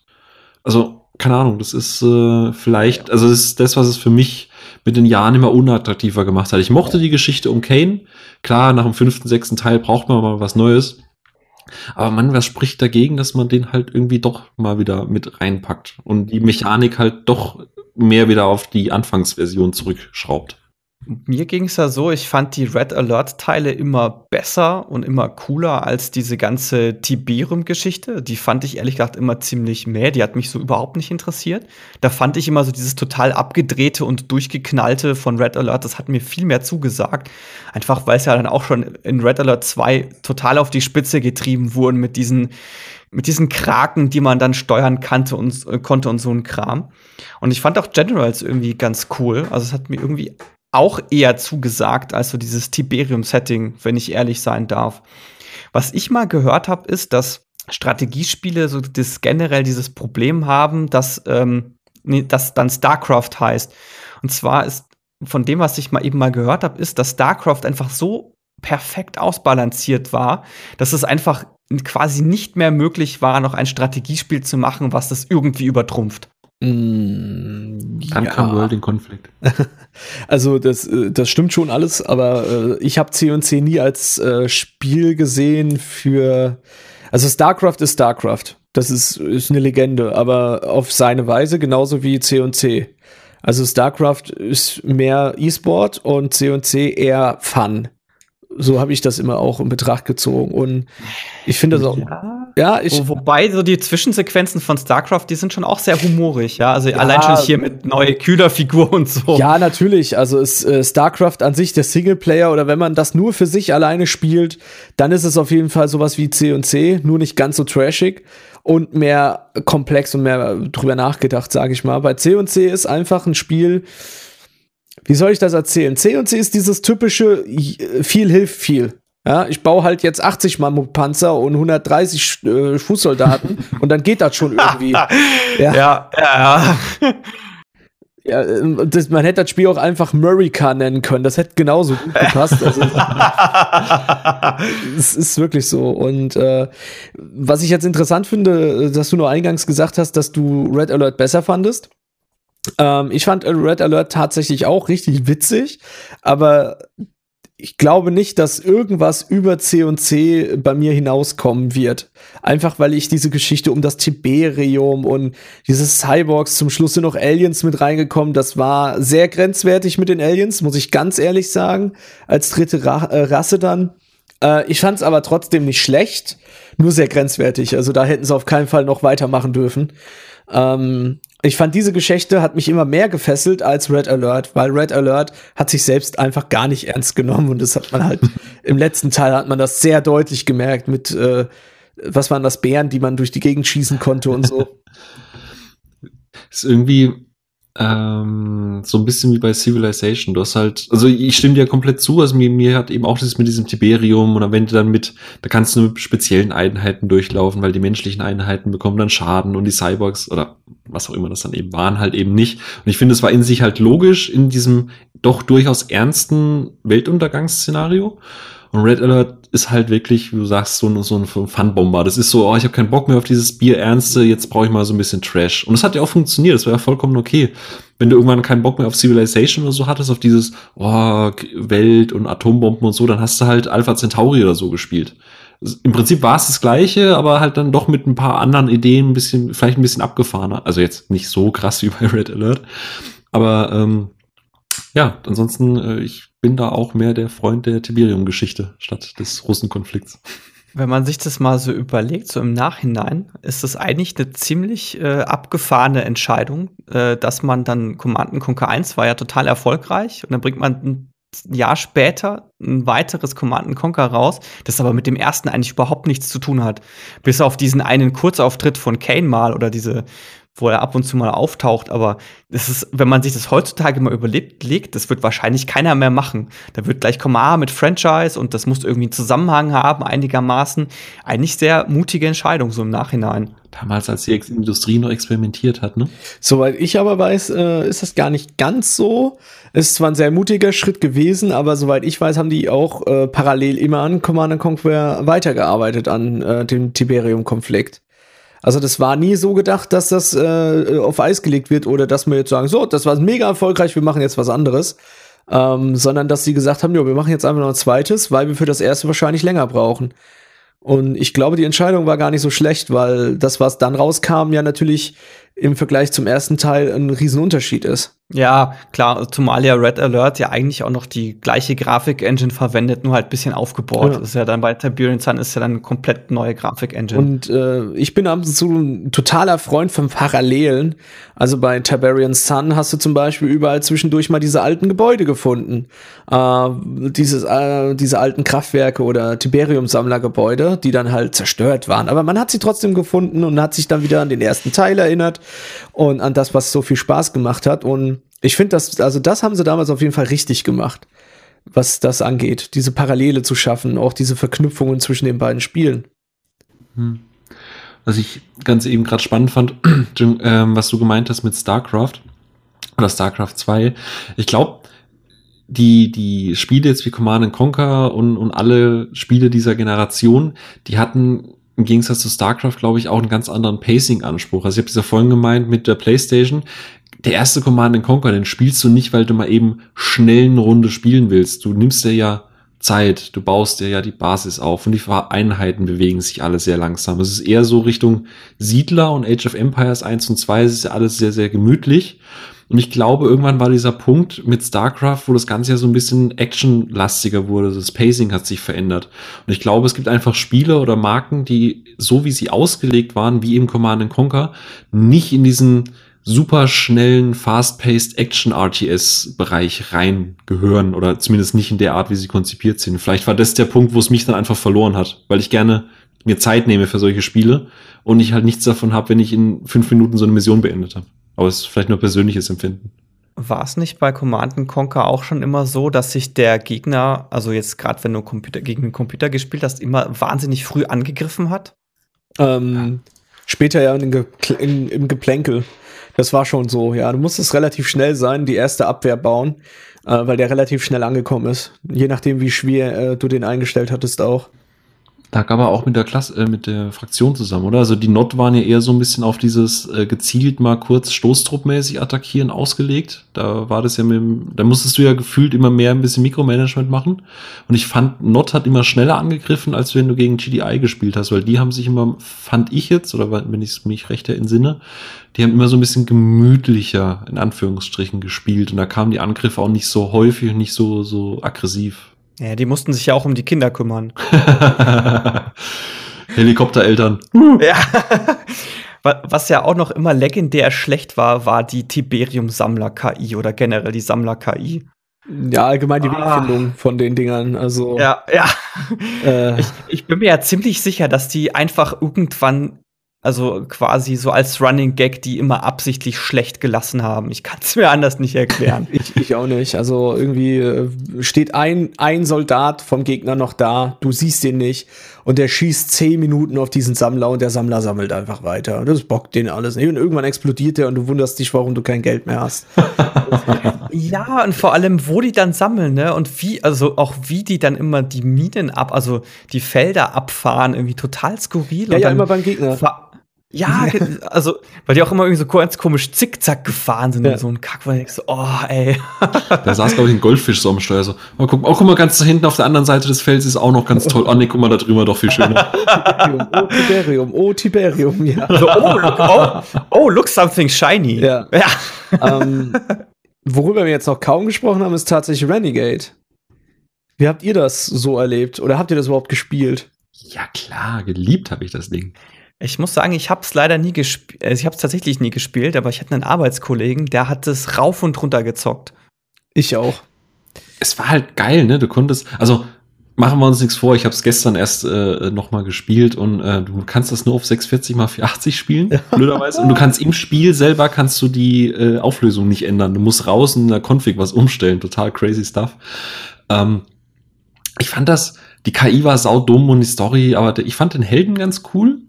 Also, keine Ahnung, das ist äh, vielleicht, also das ist das, was es für mich mit den Jahren immer unattraktiver gemacht hat. Ich mochte die Geschichte um Kane. Klar, nach dem fünften, sechsten Teil braucht man mal was Neues. Aber man, was spricht dagegen, dass man den halt irgendwie doch mal wieder mit reinpackt und die Mechanik halt doch mehr wieder auf die Anfangsversion zurückschraubt. Mir ging es ja so, ich fand die Red Alert-Teile immer besser und immer cooler als diese ganze Tiberium-Geschichte. Die fand ich ehrlich gesagt immer ziemlich mehr. Die hat mich so überhaupt nicht interessiert. Da fand ich immer so dieses total abgedrehte und durchgeknallte von Red Alert, das hat mir viel mehr zugesagt. Einfach weil es ja dann auch schon in Red Alert 2 total auf die Spitze getrieben wurden mit diesen mit diesen Kraken, die man dann steuern kannte und, äh, konnte und so ein Kram. Und ich fand auch Generals irgendwie ganz cool. Also es hat mir irgendwie auch eher zugesagt als so dieses Tiberium-Setting, wenn ich ehrlich sein darf. Was ich mal gehört habe, ist, dass Strategiespiele so das generell dieses Problem haben, dass ähm, nee, das dann StarCraft heißt. Und zwar ist von dem, was ich mal eben mal gehört habe, ist, dass StarCraft einfach so perfekt ausbalanciert war, dass es einfach quasi nicht mehr möglich war, noch ein Strategiespiel zu machen, was das irgendwie übertrumpft. Mm, Dann ja. kam World in Konflikt. Also das, äh, das stimmt schon alles, aber äh, ich habe C&C nie als äh, Spiel gesehen für also StarCraft ist StarCraft. Das ist, ist eine Legende, aber auf seine Weise genauso wie C&C. Also StarCraft ist mehr E-Sport und C&C eher Fun so habe ich das immer auch in Betracht gezogen. Und ich finde das auch. Ja. Ja, ich. Wo, wobei so die Zwischensequenzen von StarCraft, die sind schon auch sehr humorig, ja. Also ja, allein schon hier mit neue Kühlerfigur und so. Ja, natürlich. Also ist äh, StarCraft an sich der Singleplayer oder wenn man das nur für sich alleine spielt, dann ist es auf jeden Fall sowas wie C und C, nur nicht ganz so trashig und mehr komplex und mehr drüber nachgedacht, sage ich mal. Bei C und C ist einfach ein Spiel, wie soll ich das erzählen? C und C ist dieses typische viel hilft viel. Ja, ich baue halt jetzt 80 Mammutpanzer und 130 äh, Fußsoldaten und dann geht das schon irgendwie. ja, ja, ja. ja. ja äh, das, man hätte das Spiel auch einfach Murica nennen können. Das hätte genauso gut gepasst. Also, es ist wirklich so. Und äh, was ich jetzt interessant finde, dass du nur eingangs gesagt hast, dass du Red Alert besser fandest. Ähm, ich fand Red Alert tatsächlich auch richtig witzig, aber ich glaube nicht, dass irgendwas über C und C bei mir hinauskommen wird. Einfach weil ich diese Geschichte um das Tiberium und diese Cyborgs, zum Schluss sind noch Aliens mit reingekommen. Das war sehr grenzwertig mit den Aliens, muss ich ganz ehrlich sagen. Als dritte Ra äh, Rasse dann. Äh, ich fand es aber trotzdem nicht schlecht, nur sehr grenzwertig. Also da hätten sie auf keinen Fall noch weitermachen dürfen. Ähm, ich fand diese Geschichte hat mich immer mehr gefesselt als Red Alert, weil Red Alert hat sich selbst einfach gar nicht ernst genommen und das hat man halt im letzten Teil hat man das sehr deutlich gemerkt mit äh, was waren das Bären, die man durch die Gegend schießen konnte und so. ist irgendwie ähm, so ein bisschen wie bei Civilization. Du hast halt, also ich stimme dir komplett zu, also mir, mir hat eben auch das mit diesem Tiberium und wenn du dann mit, da kannst du mit speziellen Einheiten durchlaufen, weil die menschlichen Einheiten bekommen dann Schaden und die Cyborgs oder was auch immer das dann eben waren, halt eben nicht. Und ich finde, es war in sich halt logisch in diesem doch durchaus ernsten Weltuntergangsszenario. Und Red Alert ist halt wirklich, wie du sagst, so, ein so ein Funbomber. Das ist so, oh, ich habe keinen Bock mehr auf dieses Bier Ernste, jetzt brauche ich mal so ein bisschen Trash. Und das hat ja auch funktioniert, das war ja vollkommen okay. Wenn du irgendwann keinen Bock mehr auf Civilization oder so hattest, auf dieses oh, Welt und Atombomben und so, dann hast du halt Alpha Centauri oder so gespielt. Im Prinzip war es das gleiche, aber halt dann doch mit ein paar anderen Ideen, ein bisschen, vielleicht ein bisschen abgefahrener. Also jetzt nicht so krass wie bei Red Alert. Aber ähm, ja, ansonsten, äh, ich bin da auch mehr der Freund der Tiberium-Geschichte statt des Russenkonflikts. Wenn man sich das mal so überlegt, so im Nachhinein, ist das eigentlich eine ziemlich äh, abgefahrene Entscheidung, äh, dass man dann Command Conquer 1 war ja total erfolgreich und dann bringt man ein Jahr später ein weiteres Command Conquer raus, das aber mit dem ersten eigentlich überhaupt nichts zu tun hat. Bis auf diesen einen Kurzauftritt von Kane mal oder diese wo er ab und zu mal auftaucht, aber das ist, wenn man sich das heutzutage mal überlegt, das wird wahrscheinlich keiner mehr machen. Da wird gleich kommen, ah, mit Franchise und das muss irgendwie einen Zusammenhang haben, einigermaßen. Eigentlich sehr mutige Entscheidung, so im Nachhinein. Damals, als die Industrie noch experimentiert hat, ne? Soweit ich aber weiß, äh, ist das gar nicht ganz so. Es ist zwar ein sehr mutiger Schritt gewesen, aber soweit ich weiß, haben die auch äh, parallel immer an Command Conquer weitergearbeitet an äh, dem Tiberium-Konflikt. Also das war nie so gedacht, dass das äh, auf Eis gelegt wird oder dass wir jetzt sagen, so, das war mega erfolgreich, wir machen jetzt was anderes. Ähm, sondern dass sie gesagt haben, ja, wir machen jetzt einfach noch ein zweites, weil wir für das erste wahrscheinlich länger brauchen. Und ich glaube, die Entscheidung war gar nicht so schlecht, weil das, was dann rauskam, ja natürlich im Vergleich zum ersten Teil ein Riesenunterschied ist. Ja, klar, zumal ja Red Alert ja eigentlich auch noch die gleiche Grafik-Engine verwendet, nur halt ein bisschen aufgebohrt. Ja. Das ist ja dann bei Tiberian Sun ist ja dann eine komplett neue Grafik-Engine. Und äh, ich bin ab und zu ein totaler Freund von Parallelen. Also bei Tiberian Sun hast du zum Beispiel überall zwischendurch mal diese alten Gebäude gefunden. Äh, dieses, äh, diese alten Kraftwerke oder Tiberium-Sammlergebäude, die dann halt zerstört waren. Aber man hat sie trotzdem gefunden und hat sich dann wieder an den ersten Teil erinnert und an das, was so viel Spaß gemacht hat. Und ich finde das, also das haben sie damals auf jeden Fall richtig gemacht, was das angeht, diese Parallele zu schaffen, auch diese Verknüpfungen zwischen den beiden Spielen. Hm. Was ich ganz eben gerade spannend fand, ähm, was du gemeint hast mit StarCraft oder StarCraft 2. Ich glaube, die, die Spiele jetzt wie Command Conquer und, und alle Spiele dieser Generation, die hatten im Gegensatz zu StarCraft, glaube ich, auch einen ganz anderen Pacing-Anspruch. Also ich habe es ja vorhin gemeint mit der PlayStation. Der erste Command Conquer, den spielst du nicht, weil du mal eben schnell eine Runde spielen willst. Du nimmst dir ja Zeit, du baust dir ja die Basis auf und die Einheiten bewegen sich alle sehr langsam. Es ist eher so Richtung Siedler und Age of Empires 1 und 2, es ist ja alles sehr, sehr gemütlich. Und ich glaube, irgendwann war dieser Punkt mit StarCraft, wo das Ganze ja so ein bisschen actionlastiger wurde. Das Pacing hat sich verändert. Und ich glaube, es gibt einfach Spiele oder Marken, die so wie sie ausgelegt waren, wie eben Command Conquer, nicht in diesen super schnellen, fast-paced Action-RTS-Bereich reingehören oder zumindest nicht in der Art, wie sie konzipiert sind. Vielleicht war das der Punkt, wo es mich dann einfach verloren hat, weil ich gerne mir Zeit nehme für solche Spiele und ich halt nichts davon habe, wenn ich in fünf Minuten so eine Mission beendet habe. Aber es ist vielleicht nur persönliches Empfinden. War es nicht bei Command Conquer auch schon immer so, dass sich der Gegner, also jetzt gerade wenn du Computer, gegen den Computer gespielt hast, immer wahnsinnig früh angegriffen hat? Ähm, ja. Später ja in, in, im Geplänkel. Das war schon so, ja. Du musstest relativ schnell sein, die erste Abwehr bauen, äh, weil der relativ schnell angekommen ist. Je nachdem, wie schwer äh, du den eingestellt hattest auch. Lag aber auch mit der Klasse, äh, mit der Fraktion zusammen, oder? Also die Not waren ja eher so ein bisschen auf dieses äh, gezielt mal kurz stoßtruppmäßig attackieren ausgelegt. Da war das ja mit dem, da musstest du ja gefühlt immer mehr ein bisschen Mikromanagement machen. Und ich fand, Not hat immer schneller angegriffen, als wenn du gegen GDI gespielt hast, weil die haben sich immer, fand ich jetzt, oder wenn ich mich recht entsinne, die haben immer so ein bisschen gemütlicher, in Anführungsstrichen, gespielt. Und da kamen die Angriffe auch nicht so häufig und nicht so, so aggressiv. Ja, die mussten sich ja auch um die Kinder kümmern. Helikoptereltern. ja. Was ja auch noch immer legendär schlecht war, war die Tiberium-Sammler-KI oder generell die Sammler-KI. Ja, allgemein die ah. Wegfindung von den Dingern. Also. Ja, ja. Äh. Ich, ich bin mir ja ziemlich sicher, dass die einfach irgendwann also quasi so als Running Gag, die immer absichtlich schlecht gelassen haben. Ich kann es mir anders nicht erklären. ich, ich auch nicht. Also irgendwie äh, steht ein, ein Soldat vom Gegner noch da, du siehst ihn nicht und der schießt zehn Minuten auf diesen Sammler und der Sammler sammelt einfach weiter. Das bockt den alles nicht. Und irgendwann explodiert der und du wunderst dich, warum du kein Geld mehr hast. ja, und vor allem, wo die dann sammeln, ne? Und wie, also auch wie die dann immer die Minen ab, also die Felder abfahren, irgendwie total skurril. Ja, ja, immer beim Gegner ja, also, weil die auch immer irgendwie so ganz komisch zickzack gefahren sind ja. und so ein Kack, weil ich so, oh, ey. Da saß, glaube ich, ein Goldfisch so am Steuer. So, oh, guck, oh, guck mal, ganz da hinten auf der anderen Seite des Felds ist auch noch ganz toll. Oh, nee, guck mal, da drüber doch viel schöner. oh, Tiberium, oh, Tiberium, ja. So, oh, look, oh, oh, look something shiny. Ja. ja. Um, ähm, worüber wir jetzt noch kaum gesprochen haben, ist tatsächlich Renegade. Wie habt ihr das so erlebt? Oder habt ihr das überhaupt gespielt? Ja, klar, geliebt habe ich das Ding. Ich muss sagen, ich habe es leider nie gespielt. Also ich habe es tatsächlich nie gespielt, aber ich hatte einen Arbeitskollegen, der hat es rauf und runter gezockt. Ich auch. Es war halt geil, ne? Du konntest, also machen wir uns nichts vor. Ich habe es gestern erst äh, noch mal gespielt und äh, du kannst das nur auf 640 mal 480 spielen, blöderweise. Und du kannst im Spiel selber kannst du die äh, Auflösung nicht ändern. Du musst raus in der Config was umstellen. Total crazy stuff. Ähm, ich fand das, die KI war saudumm und die Story, aber ich fand den Helden ganz cool.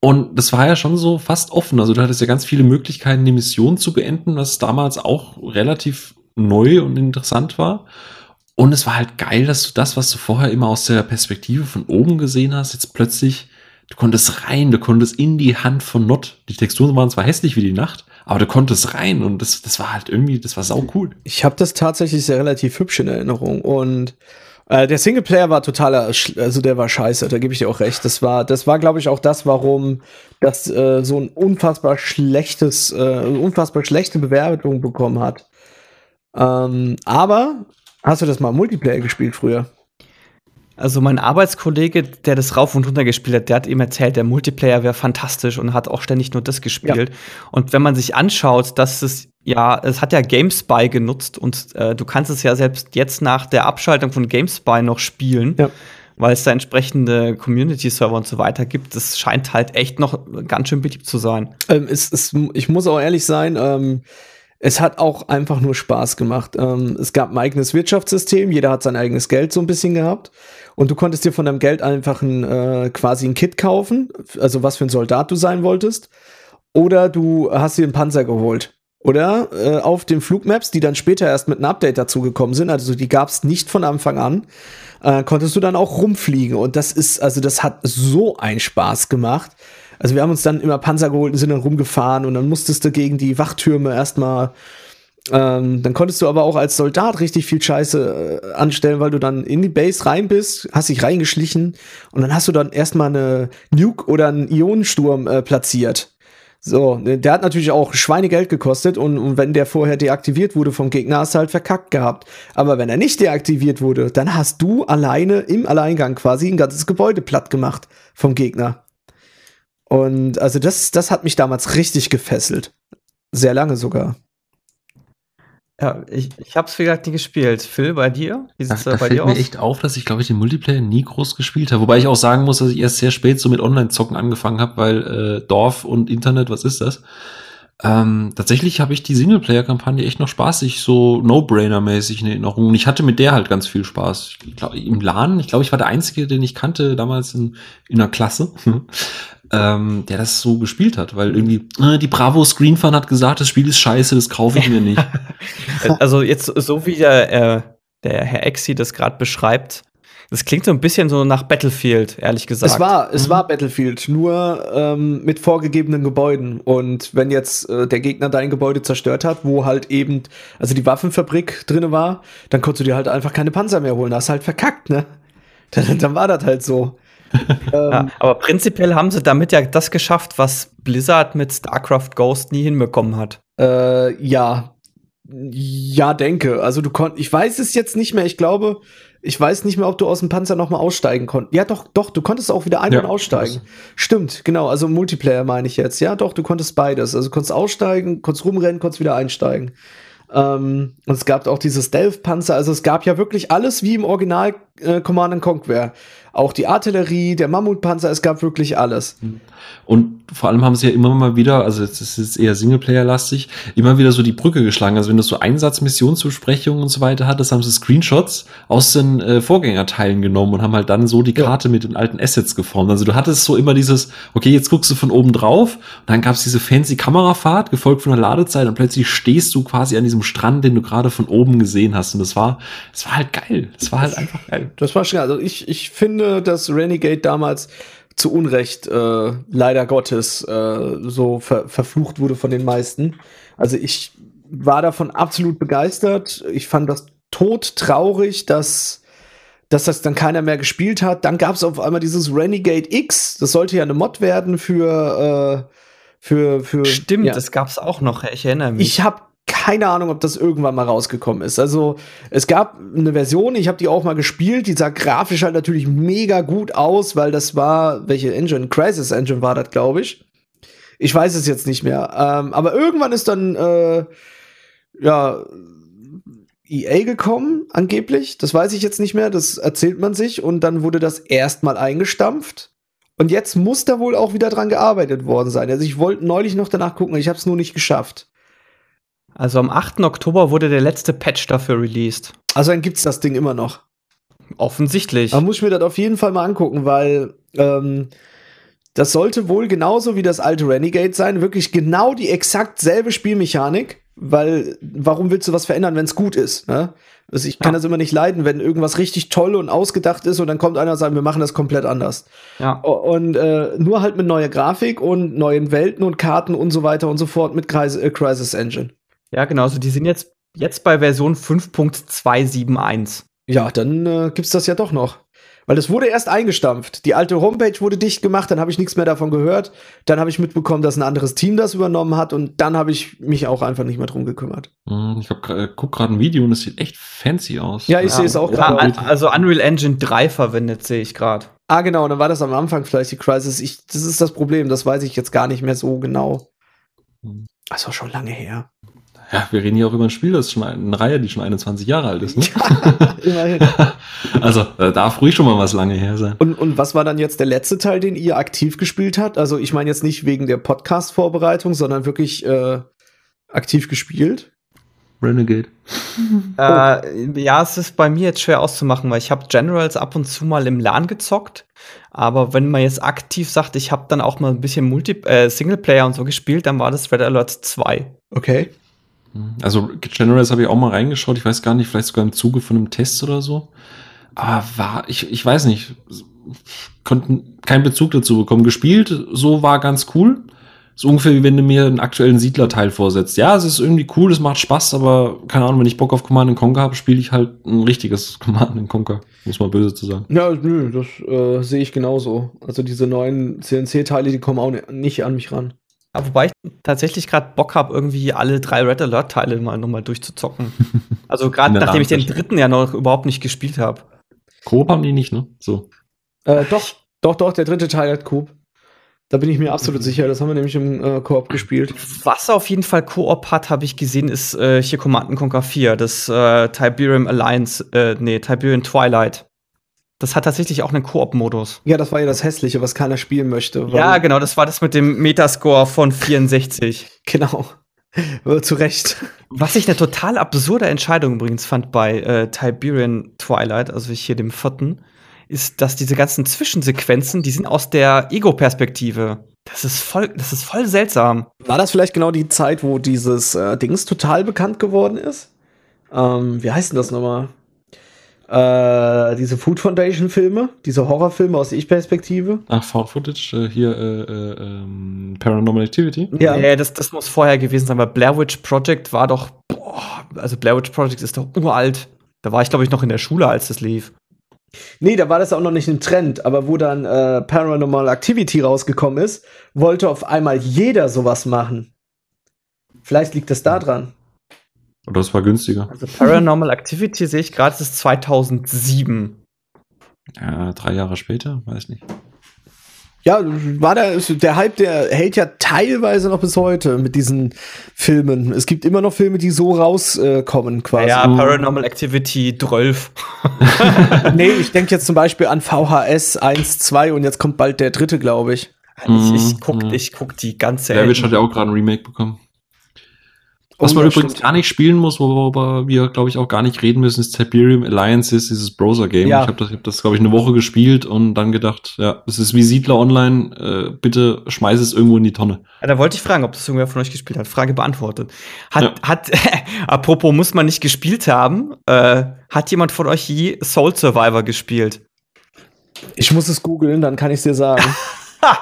Und das war ja schon so fast offen. Also du hattest ja ganz viele Möglichkeiten, die Mission zu beenden, was damals auch relativ neu und interessant war. Und es war halt geil, dass du das, was du vorher immer aus der Perspektive von oben gesehen hast, jetzt plötzlich, du konntest rein, du konntest in die Hand von Not. Die Texturen waren zwar hässlich wie die Nacht, aber du konntest rein und das, das war halt irgendwie, das war sau cool. Ich habe das tatsächlich sehr relativ hübsch in Erinnerung und Äh, der Singleplayer war totaler, also der war scheiße, da gebe ich dir auch recht. Das war, das war, glaube ich, auch das, warum das äh, so ein unfassbar schlechtes, äh, unfassbar schlechte Bewertung bekommen hat. Ähm, aber hast du das mal Multiplayer gespielt früher? Also mein Arbeitskollege, der das rauf und runter gespielt hat, der hat ihm erzählt, der Multiplayer wäre fantastisch und hat auch ständig nur das gespielt. Ja. Und wenn man sich anschaut, dass es ja, es hat ja GameSpy genutzt und äh, du kannst es ja selbst jetzt nach der Abschaltung von GameSpy noch spielen. Ja. Weil es da entsprechende Community-Server und so weiter gibt. Das scheint halt echt noch ganz schön beliebt zu sein. Ähm, es, es, ich muss auch ehrlich sein, ähm, es hat auch einfach nur Spaß gemacht. Ähm, es gab ein eigenes Wirtschaftssystem, jeder hat sein eigenes Geld so ein bisschen gehabt. Und du konntest dir von deinem Geld einfach ein, äh, quasi ein Kit kaufen, also was für ein Soldat du sein wolltest. Oder du hast dir einen Panzer geholt. Oder äh, auf den Flugmaps, die dann später erst mit einem Update dazugekommen sind, also die gab es nicht von Anfang an, äh, konntest du dann auch rumfliegen. Und das ist, also das hat so einen Spaß gemacht. Also wir haben uns dann immer Panzer geholt und sind dann rumgefahren und dann musstest du gegen die Wachtürme erstmal ähm, dann konntest du aber auch als Soldat richtig viel Scheiße äh, anstellen, weil du dann in die Base rein bist, hast dich reingeschlichen und dann hast du dann erstmal eine Nuke oder einen Ionensturm äh, platziert. So, der hat natürlich auch Schweinegeld gekostet und, und, wenn der vorher deaktiviert wurde vom Gegner, hast du halt verkackt gehabt. Aber wenn er nicht deaktiviert wurde, dann hast du alleine im Alleingang quasi ein ganzes Gebäude platt gemacht vom Gegner. Und also das, das hat mich damals richtig gefesselt. Sehr lange sogar. Ja, ich, ich habe es wie gesagt nie gespielt. Phil, bei dir? Wie sieht's da, da bei fällt dir mir aus? echt auf, dass ich, glaube ich, den Multiplayer nie groß gespielt habe. Wobei ich auch sagen muss, dass ich erst sehr spät so mit Online-Zocken angefangen habe, weil äh, Dorf und Internet, was ist das? Ähm, tatsächlich habe ich die Singleplayer-Kampagne echt noch spaßig, so No-Brainer-mäßig in Erinnerung. Und ich hatte mit der halt ganz viel Spaß. Ich glaub, Im LAN, ich glaube, ich war der Einzige, den ich kannte damals in, in der Klasse. Ähm, der das so gespielt hat, weil irgendwie äh, die Bravo Screenfan hat gesagt, das Spiel ist scheiße, das kaufe ich mir nicht. also jetzt so wie der, äh, der Herr Exi das gerade beschreibt, das klingt so ein bisschen so nach Battlefield, ehrlich gesagt. Es war, es mhm. war Battlefield, nur ähm, mit vorgegebenen Gebäuden. Und wenn jetzt äh, der Gegner dein Gebäude zerstört hat, wo halt eben, also die Waffenfabrik drinne war, dann konntest du dir halt einfach keine Panzer mehr holen. Da hast halt verkackt, ne? Dann, dann war das halt so. Ja, ähm, aber prinzipiell haben sie damit ja das geschafft, was Blizzard mit StarCraft Ghost nie hinbekommen hat. Äh, ja. Ja, denke. Also du konntest, ich weiß es jetzt nicht mehr. Ich glaube, ich weiß nicht mehr, ob du aus dem Panzer noch mal aussteigen konntest. Ja, doch, doch, du konntest auch wieder ein- ja, und aussteigen. Stimmt, genau. Also Multiplayer meine ich jetzt. Ja, doch, du konntest beides. Also konntest aussteigen, konntest rumrennen, konntest wieder einsteigen. Ähm, und es gab auch dieses Stealth-Panzer. Also es gab ja wirklich alles wie im Original äh, Command Conquer. Auch die Artillerie, der Mammutpanzer, es gab wirklich alles. Und vor allem haben sie ja immer mal wieder, also es ist jetzt eher Singleplayer-lastig, immer wieder so die Brücke geschlagen. Also wenn du so Einsatzmissionsbesprechungen und so weiter hattest, haben sie Screenshots aus den äh, Vorgängerteilen genommen und haben halt dann so die Karte ja. mit den alten Assets geformt. Also du hattest so immer dieses, okay, jetzt guckst du von oben drauf, und dann gab's diese fancy Kamerafahrt, gefolgt von der Ladezeit und plötzlich stehst du quasi an diesem Strand, den du gerade von oben gesehen hast. Und das war, das war halt geil. Das war halt einfach geil. Das war schon, also ich, ich finde, dass Renegade damals zu Unrecht äh, leider Gottes äh, so ver verflucht wurde von den meisten. Also ich war davon absolut begeistert. Ich fand das tot traurig, dass, dass das dann keiner mehr gespielt hat. Dann gab es auf einmal dieses Renegade X. Das sollte ja eine Mod werden für äh, für, für Stimmt, ja. das gab es auch noch. Ich erinnere mich. Ich habe keine Ahnung, ob das irgendwann mal rausgekommen ist. Also es gab eine Version, ich habe die auch mal gespielt, die sah grafisch halt natürlich mega gut aus, weil das war, welche Engine? Crisis Engine war das, glaube ich. Ich weiß es jetzt nicht mehr. Ähm, aber irgendwann ist dann, äh, ja, EA gekommen, angeblich. Das weiß ich jetzt nicht mehr, das erzählt man sich. Und dann wurde das erstmal eingestampft. Und jetzt muss da wohl auch wieder dran gearbeitet worden sein. Also ich wollte neulich noch danach gucken, ich habe es nur nicht geschafft. Also am 8. Oktober wurde der letzte Patch dafür released. Also dann gibt's das Ding immer noch. Offensichtlich. Da muss ich mir das auf jeden Fall mal angucken, weil ähm, das sollte wohl genauso wie das alte Renegade sein. Wirklich genau die exakt selbe Spielmechanik. Weil, warum willst du was verändern, wenn es gut ist? Ne? Also ich kann ja. das immer nicht leiden, wenn irgendwas richtig toll und ausgedacht ist und dann kommt einer und sagt, wir machen das komplett anders. Ja. Und äh, nur halt mit neuer Grafik und neuen Welten und Karten und so weiter und so fort mit äh, Crisis Engine. Ja, genau. Also die sind jetzt, jetzt bei Version 5.271. Ja, dann äh, gibt's das ja doch noch. Weil es wurde erst eingestampft. Die alte Homepage wurde dicht gemacht, dann habe ich nichts mehr davon gehört. Dann habe ich mitbekommen, dass ein anderes Team das übernommen hat und dann habe ich mich auch einfach nicht mehr drum gekümmert. Hm, Ich hab, gra- guck gerade ein Video und es sieht echt fancy aus. Ja, ich sehe es auch Ja, gerade. an- also Unreal Engine 3 verwendet, sehe ich gerade. Ah, genau, und dann war das am Anfang vielleicht die Crisis. Ich, das ist das Problem, das weiß ich jetzt gar nicht mehr so genau. Hm. Das war schon lange her. Ja, wir reden hier auch über ein Spiel, das ist schon eine Reihe, die schon 21 Jahre alt ist. Ne? Immerhin. also, da darf ruhig schon mal was lange her sein. Und, und was war dann jetzt der letzte Teil, den ihr aktiv gespielt habt? Also ich meine jetzt nicht wegen der Podcast-Vorbereitung, sondern wirklich äh, aktiv gespielt. Renegade. Äh, ja, es ist bei mir jetzt schwer auszumachen, weil ich habe Generals ab und zu mal im LAN gezockt. Aber wenn man jetzt aktiv sagt, ich habe dann auch mal ein bisschen Multi äh, Singleplayer und so gespielt, dann war das Red Alert 2. Okay. Also, Generals habe ich auch mal reingeschaut. Ich weiß gar nicht, vielleicht sogar im Zuge von einem Test oder so. Aber war, ich, ich weiß nicht, konnten keinen Bezug dazu bekommen. Gespielt, so war ganz cool. So ungefähr wie wenn du mir einen aktuellen Siedler-Teil vorsetzt. Ja, es ist irgendwie cool, es macht Spaß, aber keine Ahnung, wenn ich Bock auf Command Conquer habe, spiele ich halt ein richtiges Command Conquer. Muss man böse zu sagen. Ja, nö, das äh, sehe ich genauso. Also diese neuen CNC-Teile, die kommen auch ni- nicht an mich ran. Aber wobei ich tatsächlich gerade Bock habe, irgendwie alle drei Red Alert-Teile mal nochmal durchzuzocken. Also gerade nachdem ich den dritten ja noch überhaupt nicht gespielt habe. Coop haben die nicht, ne? So. Äh, doch, doch, doch, der dritte Teil hat Coop. Da bin ich mir absolut sicher. Das haben wir nämlich im äh, Koop gespielt. Was auf jeden Fall Koop hat, habe ich gesehen, ist äh, hier Command Conquer 4, das äh, Tiberium Alliance, äh, nee, Tiberium Twilight. Das hat tatsächlich auch einen Koop-Modus. Ja, das war ja das Hässliche, was keiner spielen möchte. Ja, genau, das war das mit dem Metascore von 64. genau. Äh, Zu Recht. Was ich eine total absurde Entscheidung übrigens fand bei äh, Tiberian Twilight, also hier dem vierten, ist, dass diese ganzen Zwischensequenzen, die sind aus der Ego-Perspektive. Das ist voll, das ist voll seltsam. War das vielleicht genau die Zeit, wo dieses äh, Dings total bekannt geworden ist? Ähm, wie heißt denn das nochmal? Äh, diese Food Foundation Filme, diese Horrorfilme aus der Ich-Perspektive. Ach, Found Footage, äh, hier äh, äh, ähm, Paranormal Activity. Ja. Nee, das, das muss vorher gewesen sein, weil Blair Witch Project war doch, boah, also Blair Witch Project ist doch uralt. Da war ich, glaube ich, noch in der Schule, als das lief. Nee, da war das auch noch nicht ein Trend, aber wo dann äh, Paranormal Activity rausgekommen ist, wollte auf einmal jeder sowas machen. Vielleicht liegt das da dran. Oder das war günstiger. Also Paranormal Activity sehe ich gerade, ist 2007. Ja, drei Jahre später, weiß nicht. Ja, war der, der Hype, der hält ja teilweise noch bis heute mit diesen Filmen. Es gibt immer noch Filme, die so rauskommen quasi. Ja, Paranormal Activity 12. Nee, ich denke jetzt zum Beispiel an VHS 1, 2 und jetzt kommt bald der dritte, glaube ich. Ich, ich, guck, Mhm. ich guck die ganze Blair Witch hat ja auch gerade ein Remake bekommen. Was Oh, man übrigens stimmt. gar nicht spielen muss, worüber wir, glaube ich, auch gar nicht reden müssen, ist Tiberium Alliances, dieses Browser-Game. Ja. Ich habe das, hab das glaube ich, eine Woche gespielt und dann gedacht, ja, es ist wie Siedler Online, äh, bitte schmeiß es irgendwo in die Tonne. Ja, da wollte ich fragen, ob das irgendwer von euch gespielt hat. Frage beantwortet. Hat, Ja. hat apropos, muss man nicht gespielt haben, äh, hat jemand von euch je Soul Survivor gespielt? Ich muss es googeln, dann kann ich dir sagen.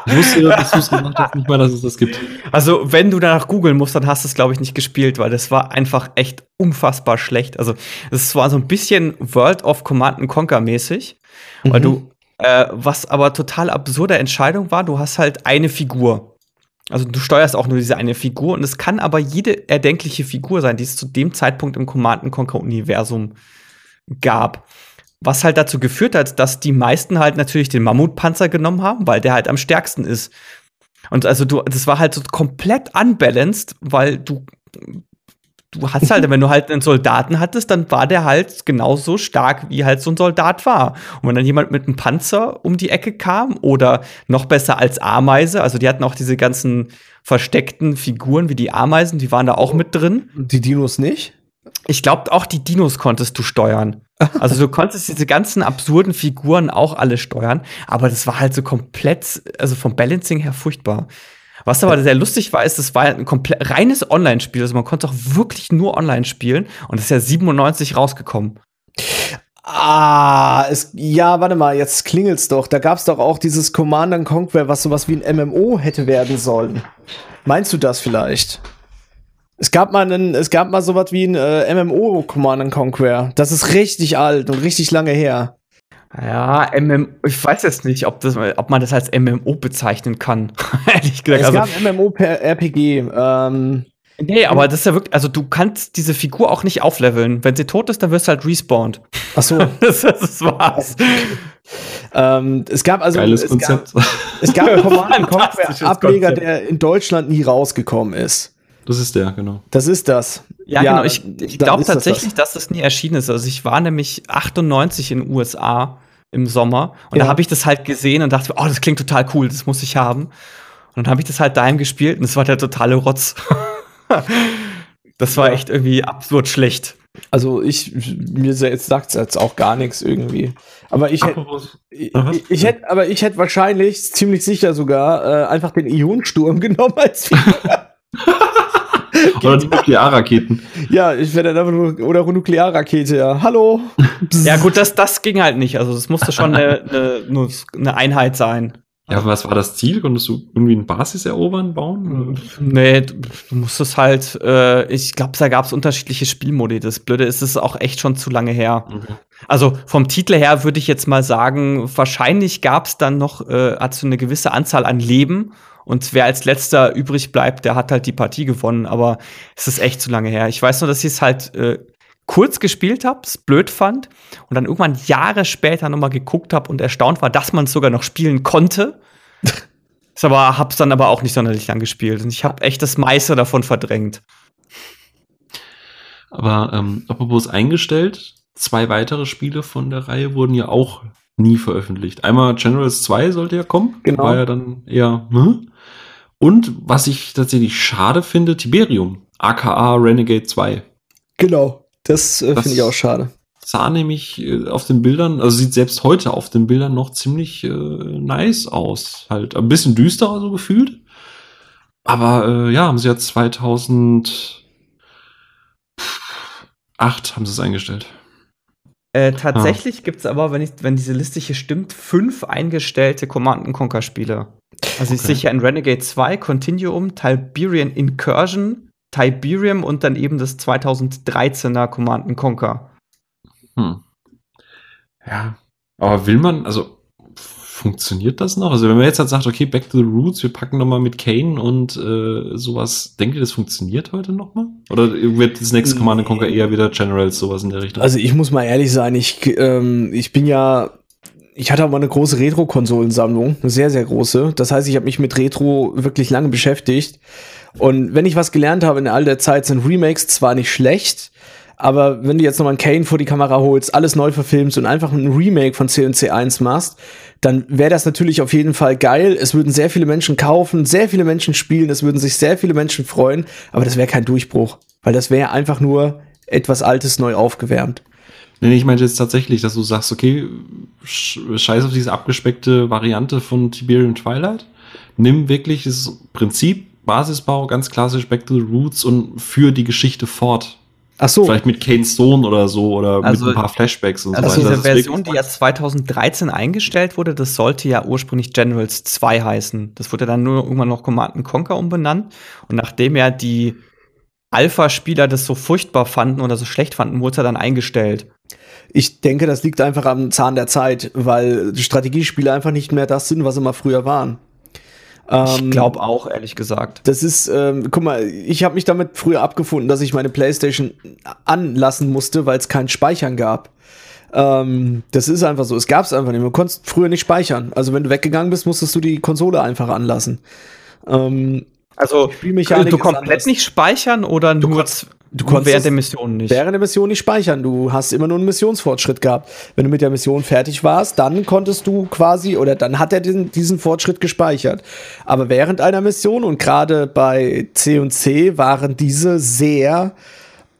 Ich wusste, dass du es gemacht hast, nicht mal, dass es das gibt. Also, wenn du danach googeln musst, dann hast du es, glaube ich, nicht gespielt, weil das war einfach echt unfassbar schlecht. Also, es war so ein bisschen World of Command and Conquer mäßig, weil Mhm. du, äh, was aber total absurde Entscheidung war, du hast halt eine Figur. Also, du steuerst auch nur diese eine Figur und es kann aber jede erdenkliche Figur sein, die es zu dem Zeitpunkt im Command and Conquer Universum gab. Was halt dazu geführt hat, dass die meisten halt natürlich den Mammutpanzer genommen haben, weil der halt am stärksten ist. Und also du, das war halt so komplett unbalanced, weil du, du hast halt, wenn du halt einen Soldaten hattest, dann war der halt genauso stark, wie halt so ein Soldat war. Und wenn dann jemand mit einem Panzer um die Ecke kam oder noch besser als Ameise, also die hatten auch diese ganzen versteckten Figuren wie die Ameisen, die waren da auch mit drin. Die Dinos nicht? Ich glaube, auch die Dinos konntest du steuern. Also du konntest diese ganzen absurden Figuren auch alle steuern, aber das war halt so komplett, also vom Balancing her furchtbar. Was aber sehr lustig war, ist, es war ein komplett reines Online-Spiel. Also man konnte auch wirklich nur online spielen und es ist ja 97 rausgekommen. Ah, es, ja, warte mal, jetzt klingelt's doch. Da gab's doch auch dieses Command and Conquer, was sowas wie ein MMO hätte werden sollen. Meinst du das vielleicht? Es gab mal einen, es gab mal sowas wie ein äh, MMO Command Conquer. Das ist richtig alt und richtig lange her. Ja, MMO, ich weiß jetzt nicht, ob, das, ob man das als MMO bezeichnen kann. Ehrlich gesagt. Es Also, gab MMO per RPG. Ähm, nee, aber das ist ja wirklich, also du kannst diese Figur auch nicht aufleveln. Wenn sie tot ist, dann wirst du halt respawned. ach so. das, das war's. ähm, es gab also Geiles es Konzept. Gab, es gab einen Command Conquer Ableger, Konzept. der in Deutschland nie rausgekommen ist. Das ist der, genau. Das ist das. Ja, genau. Ich, ich glaube ist das tatsächlich, dass das nie erschienen ist. Also ich war nämlich 98 in den USA im Sommer und Ja. da habe ich das halt gesehen und dachte, oh, das klingt total cool, das muss ich haben. Und dann habe ich das halt daheim gespielt und es war der totale Rotz. das war Ja. echt irgendwie absurd schlecht. Also ich, mir jetzt sagt jetzt auch gar nichts irgendwie. Aber ich hätte, ich, ich, hätte, aber ich hätte wahrscheinlich, ziemlich sicher sogar, äh, einfach den Ionensturm genommen als Oder die Nuklearraketen. Ja, ich wäre dann einfach nur, oder Nuklearrakete, ja. Hallo. Ja, gut, das, das ging halt nicht. Also es musste schon eine, eine, eine Einheit sein. Ja, was war das Ziel? Konntest du irgendwie ein Basis erobern, bauen? Nee, du du musstest halt, äh, ich glaube, da gab es unterschiedliche Spielmodi. Das Blöde ist, es ist auch echt schon zu lange her. Okay. Also vom Titel her würde ich jetzt mal sagen, wahrscheinlich gab es dann noch, äh, hat so eine gewisse Anzahl an Leben. Und wer als letzter übrig bleibt, der hat halt die Partie gewonnen. Aber es ist echt zu lange her. Ich weiß nur, dass ich es halt äh, kurz gespielt habe, es blöd fand und dann irgendwann Jahre später noch mal geguckt habe und erstaunt war, dass man es sogar noch spielen konnte. Ist aber hab's dann aber auch nicht sonderlich lang gespielt und ich habe echt das meiste davon verdrängt. Aber ähm, apropos eingestellt, zwei weitere Spiele von der Reihe wurden ja auch nie veröffentlicht. Einmal Generals 2 sollte ja kommen. Genau. War ja dann eher. Hm? Und was ich tatsächlich schade finde, Tiberium, aka Renegade 2. Genau. Das, äh, Das- finde ich auch schade. Sah nämlich äh, auf den Bildern, also sieht selbst heute auf den Bildern noch ziemlich äh, nice aus. Halt ein bisschen düsterer so gefühlt. Aber äh, ja, haben sie ja 2008 haben sie es eingestellt. Äh, tatsächlich gibt's aber, wenn, ich, wenn diese Liste hier stimmt, fünf eingestellte Command Conquer Spiele. Also ich Okay. sehe hier in Renegade 2, Continuum, Tiberian Incursion, Tiberium und dann eben das 2013er Command Conquer. Hm. Ja, aber will man, also funktioniert das noch? Also wenn man jetzt halt sagt, okay, back to the roots, wir packen nochmal mit Kane und äh, sowas, denkt ihr, das funktioniert heute nochmal? Oder wird das nächste Command Conquer eher wieder Generals, sowas in der Richtung? Also ich muss mal ehrlich sein, ich, ähm, ich bin ja, ich hatte mal eine große Retro-Konsolensammlung, eine sehr, sehr große. Das heißt, ich habe mich mit Retro wirklich lange beschäftigt. Und wenn ich was gelernt habe in all der Zeit, sind Remakes zwar nicht schlecht, aber wenn du jetzt nochmal einen Kane vor die Kamera holst, alles neu verfilmst und einfach ein Remake von C&C 1 machst, dann wäre das natürlich auf jeden Fall geil. Es würden sehr viele Menschen kaufen, sehr viele Menschen spielen, es würden sich sehr viele Menschen freuen, aber das wäre kein Durchbruch, weil das wäre einfach nur etwas Altes neu aufgewärmt. Nee, ich meinte jetzt tatsächlich, dass du sagst, okay, sch- scheiß auf diese abgespeckte Variante von Tiberium Twilight. Nimm wirklich das Prinzip, Basisbau, ganz klassisch Back to the Roots und führ die Geschichte fort. Ach so, Vielleicht mit Kanes Sohn oder so oder Also- mit ein paar Flashbacks und Also so weiter. diese Das ist Version, die ja 2013 eingestellt wurde, das sollte ja ursprünglich Generals 2 heißen. Das wurde dann nur irgendwann noch Command Conquer umbenannt. Und nachdem ja die Alpha-Spieler das so furchtbar fanden oder so schlecht fanden, wurde es ja dann eingestellt. ich denke, das liegt einfach am Zahn der Zeit, weil Strategiespiele einfach nicht mehr das sind, was sie mal früher waren. Ich Ähm, glaube auch, ehrlich gesagt. Das ist, ähm, guck mal, ich habe mich damit früher abgefunden, dass ich meine Playstation anlassen musste, weil es kein Speichern gab. Ähm, das ist einfach so. Es gab es einfach nicht. Du konntest früher nicht speichern. Also wenn du weggegangen bist, musstest du die Konsole einfach anlassen. Ähm, Also, du komplett anders. nicht speichern oder nur, konntest- du konntest während der Mission nicht? während der Mission nicht speichern. Du hast immer nur einen Missionsfortschritt gehabt. Wenn du mit der Mission fertig warst, dann konntest du quasi, oder dann hat er diesen, diesen Fortschritt gespeichert. Aber während einer Mission und gerade bei C und C waren diese sehr,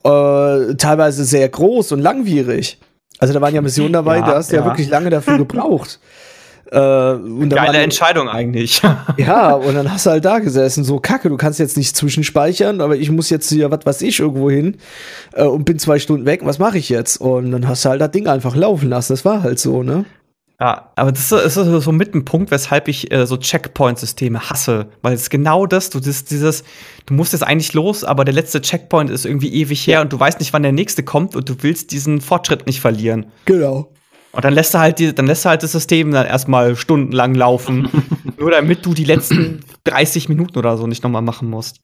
äh, teilweise sehr groß und langwierig. Also da waren ja Missionen dabei, Ja, da hast du ja. ja. wirklich lange dafür gebraucht. Äh, und Geile waren- Entscheidung eigentlich. ja, und dann hast du halt da gesessen, so kacke, du kannst jetzt nicht zwischenspeichern, aber ich muss jetzt hier, was weiß ich, irgendwo hin äh, und bin zwei Stunden weg, was mache ich jetzt? Und dann hast du halt das Ding einfach laufen lassen, das war halt so, ne? Ja, aber das ist so mit ein Punkt, weshalb ich äh, so Checkpoint-Systeme hasse. Weil es genau das, du das, dieses, du musst jetzt eigentlich los, aber der letzte Checkpoint ist irgendwie ewig her und du weißt nicht, wann der nächste kommt und du willst diesen Fortschritt nicht verlieren. Genau. Und dann lässt du halt die, dann lässt du halt das System dann erstmal stundenlang laufen, nur damit du die letzten 30 Minuten oder so nicht nochmal machen musst.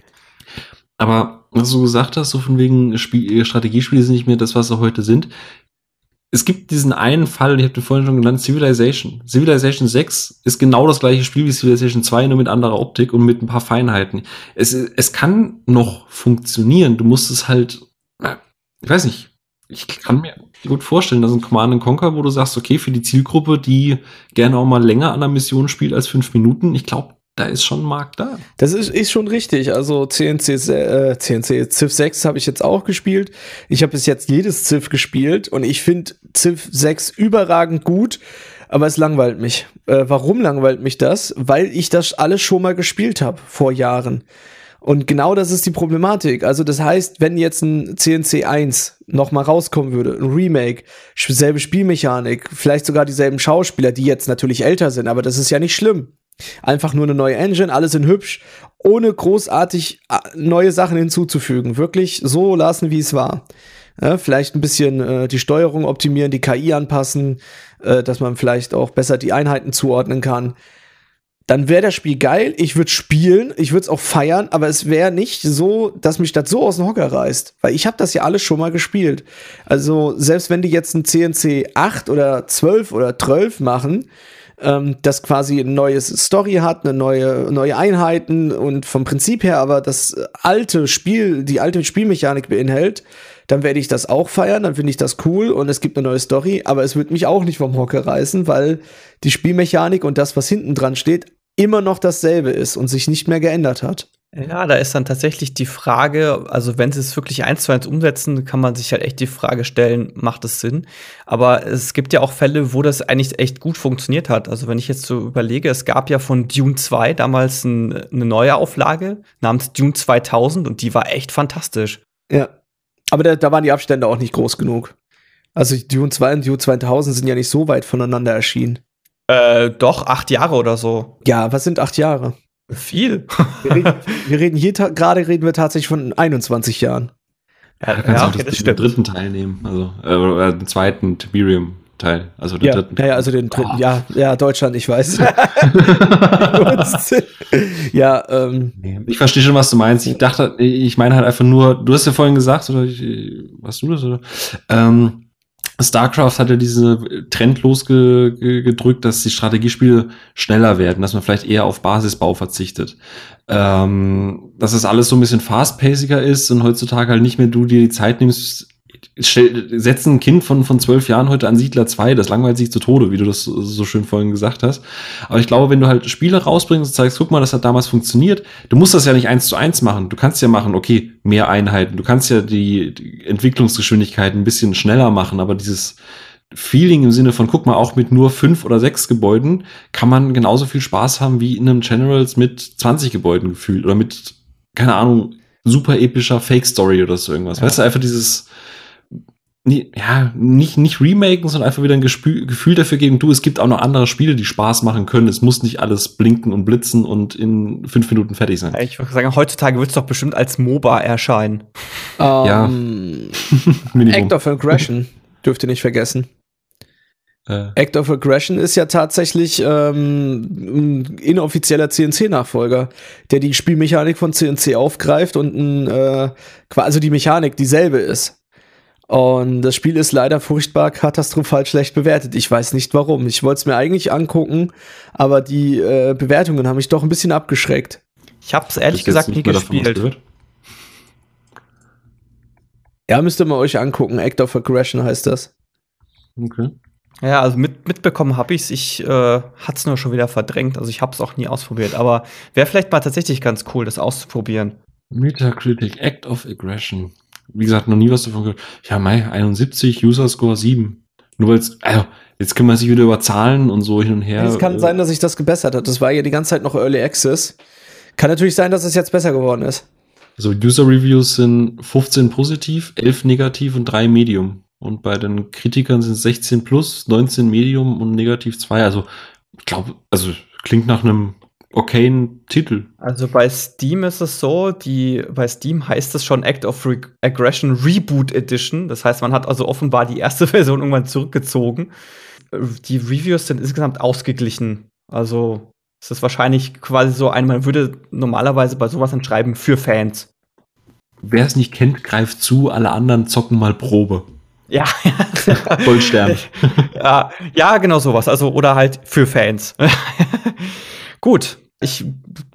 Aber was du gesagt hast, so von wegen Spiel, Strategiespiele sind nicht mehr das, was sie heute sind es gibt diesen einen Fall, ich habe den vorhin schon genannt, Civilization. Civilization 6 ist genau das gleiche Spiel wie Civilization 2, nur mit anderer Optik und mit ein paar Feinheiten. Es, es kann noch funktionieren. Du musst es halt, ich weiß nicht, ich kann mir gut vorstellen, dass ein Command Conquer, wo du sagst, okay, für die Zielgruppe, die gerne auch mal länger an der Mission spielt als fünf Minuten, ich glaube, da ist schon ein Markt da. Das ist, ist schon richtig. Also CNC, äh, CNC Civ 6 habe ich jetzt auch gespielt. Ich habe bis jetzt jedes Civ gespielt und ich finde Civ 6 überragend gut, aber es langweilt mich. Äh, warum langweilt mich das? Weil ich das alles schon mal gespielt habe vor Jahren. Und genau das ist die Problematik. Also das heißt, wenn jetzt ein CNC 1 noch mal rauskommen würde, ein Remake, selbe Spielmechanik, vielleicht sogar dieselben Schauspieler, die jetzt natürlich älter sind, aber das ist ja nicht schlimm. Einfach nur eine neue Engine, alles in hübsch, ohne großartig neue Sachen hinzuzufügen. Wirklich so lassen, wie es war. Ja, vielleicht ein bisschen äh, die Steuerung optimieren, die KI anpassen, äh, dass man vielleicht auch besser die Einheiten zuordnen kann. Dann wäre das Spiel geil. Ich würde spielen, ich würde es auch feiern, aber es wäre nicht so, dass mich das so aus dem Hocker reißt, weil ich habe das ja alles schon mal gespielt. Also selbst wenn die jetzt ein CNC 8 oder 12 oder 12 machen, ähm, das quasi ein neues Story hat, eine neue, neue Einheiten und vom Prinzip her aber das alte Spiel, die alte Spielmechanik beinhält, dann werde ich das auch feiern, dann finde ich das cool und es gibt eine neue Story, aber es wird mich auch nicht vom Hocker reißen, weil die Spielmechanik und das, was hinten dran steht, immer noch dasselbe ist und sich nicht mehr geändert hat. Ja, da ist dann tatsächlich die Frage, also wenn sie es wirklich eins zu eins umsetzen, kann man sich halt echt die Frage stellen, macht es Sinn? Aber es gibt ja auch Fälle, wo das eigentlich echt gut funktioniert hat. Also wenn ich jetzt so überlege, es gab ja von Dune 2 damals ein, eine neue Auflage namens Dune 2000 und die war echt fantastisch. Ja, aber da, da waren die Abstände auch nicht groß genug. Also Dune 2 und Dune 2000 sind ja nicht so weit voneinander erschienen. Äh, doch, acht Jahre oder so. Ja, was sind acht Jahre? Viel. Wir reden, wir reden hier gerade reden wir tatsächlich von 21 Jahren. Ja, da kannst ja, du auch okay, den dritten Teil nehmen, also äh, den zweiten Tiberium Teil, also den ja, dritten. Ja, also den dritten, oh. ja, ja, Deutschland, ich weiß. ja, ähm. Ich verstehe schon, was du meinst. Ich dachte, ich meine halt einfach nur, du hast ja vorhin gesagt, oder ich, was du das, oder? Ähm, StarCraft hat ja diese Trend losgedrückt, dass die Strategiespiele schneller werden, dass man vielleicht eher auf Basisbau verzichtet. Ähm, dass das alles so ein bisschen fast-paciger ist und heutzutage halt nicht mehr du dir die Zeit nimmst, setzen ein Kind von, von zwölf Jahren heute an Siedler 2, das langweilt sich zu Tode, wie du das so schön vorhin gesagt hast. Aber ich glaube, wenn du halt Spiele rausbringst und zeigst, guck mal, das hat damals funktioniert, du musst das ja nicht eins zu eins machen. Du kannst ja machen, okay, mehr Einheiten. Du kannst ja die, die Entwicklungsgeschwindigkeit ein bisschen schneller machen, aber dieses Feeling im Sinne von, guck mal, auch mit nur fünf oder sechs Gebäuden kann man genauso viel Spaß haben wie in einem Generals mit 20 Gebäuden gefühlt oder mit, keine Ahnung, super epischer Fake-Story oder so irgendwas. Ja. Weißt du, einfach dieses, ja, nicht, nicht remaken, sondern einfach wieder ein Gespü Gefühl dafür geben, du, es gibt auch noch andere Spiele, die Spaß machen können. Es muss nicht alles blinken und blitzen und in fünf Minuten fertig sein. Ich würde sagen, heutzutage wird es doch bestimmt als MOBA erscheinen. Um, ja. Act of Aggression dürft ihr nicht vergessen. Äh. Act of Aggression ist ja tatsächlich ähm, ein inoffizieller CNC-Nachfolger, der die Spielmechanik von CNC aufgreift und ein, äh, also die Mechanik dieselbe ist. Und das Spiel ist leider furchtbar katastrophal schlecht bewertet. Ich weiß nicht warum. Ich wollte es mir eigentlich angucken, aber die äh, Bewertungen haben mich doch ein bisschen abgeschreckt. Ich habe es ehrlich gesagt nie gespielt. Ja, müsst ihr mal euch angucken. Act of Aggression heißt das. Okay. Ja, also mit, mitbekommen habe ich's. Ich äh, hatte es nur schon wieder verdrängt. Also ich habe es auch nie ausprobiert. Aber wäre vielleicht mal tatsächlich ganz cool, das auszuprobieren. Metacritic, Act of Aggression wie gesagt, noch nie was davon gehört. Ja, Mai, 71, User Score 7. Nur weil es, also, jetzt können wir sich wieder über Zahlen und so hin und her. Es kann äh, sein, dass sich das gebessert hat. Das war ja die ganze Zeit noch Early Access. Kann natürlich sein, dass es jetzt besser geworden ist. Also User Reviews sind 15 positiv, 11 negativ und 3 Medium. Und bei den Kritikern sind es 16 plus, 19 Medium und negativ 2. Also, ich glaube, also klingt nach einem okayen Titel. Also bei Steam ist es so, die, bei Steam heißt es schon Act of Re Aggression Reboot Edition. Das heißt, man hat also offenbar die erste Version irgendwann zurückgezogen. Die Reviews sind insgesamt ausgeglichen. Also es ist wahrscheinlich quasi so ein, man würde normalerweise bei sowas entschreiben für Fans. Wer es nicht kennt, greift zu, alle anderen zocken mal Probe. Ja. Goldstern. ja, ja, genau sowas. Also, oder halt für Fans. Gut. Ich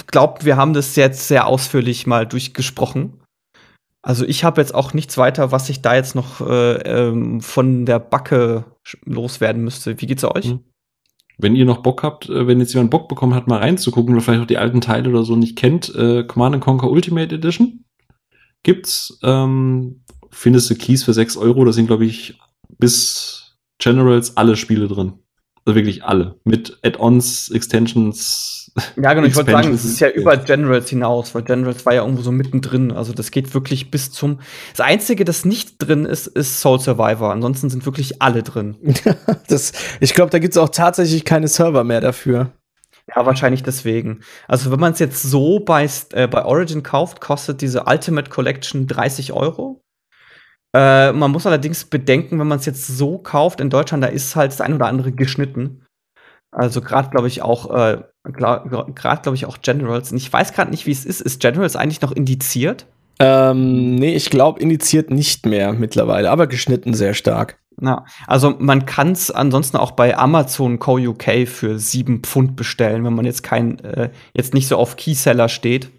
glaube, wir haben das jetzt sehr ausführlich mal durchgesprochen. Also ich habe jetzt auch nichts weiter, was ich da jetzt noch äh, ähm, von der Backe loswerden müsste. Wie geht's euch? Hm. Wenn ihr noch Bock habt, äh, wenn jetzt jemand Bock bekommen hat, mal reinzugucken oder vielleicht auch die alten Teile oder so nicht kennt, äh, Command Conquer Ultimate Edition gibt's. Ähm, findest du Keys für 6 Euro, da sind, glaube ich, bis Generals alle Spiele drin. Also wirklich alle. Mit Add-ons, Extensions. Ja, genau, ich wollte sagen, es ist ja über Generals hinaus, weil Generals war ja irgendwo so mittendrin. Also das geht wirklich bis zum. Das Einzige, das nicht drin ist, ist Soul Survivor. Ansonsten sind wirklich alle drin. das, ich glaube, da gibt es auch tatsächlich keine Server mehr dafür. Ja, wahrscheinlich deswegen. Also, wenn man es jetzt so bei, äh, bei Origin kauft, kostet diese Ultimate Collection 30 Euro. Äh, man muss allerdings bedenken, wenn man es jetzt so kauft in Deutschland, da ist halt das ein oder andere geschnitten. Also gerade glaube ich auch, äh, gerade glaube ich auch Generals. Und ich weiß gerade nicht, wie es ist. Ist Generals eigentlich noch indiziert? Ähm, nee, ich glaube indiziert nicht mehr mittlerweile, aber geschnitten sehr stark. Ja, also man kann es ansonsten auch bei Amazon Co. UK für sieben Pfund bestellen, wenn man jetzt kein, äh, jetzt nicht so auf Keyseller steht.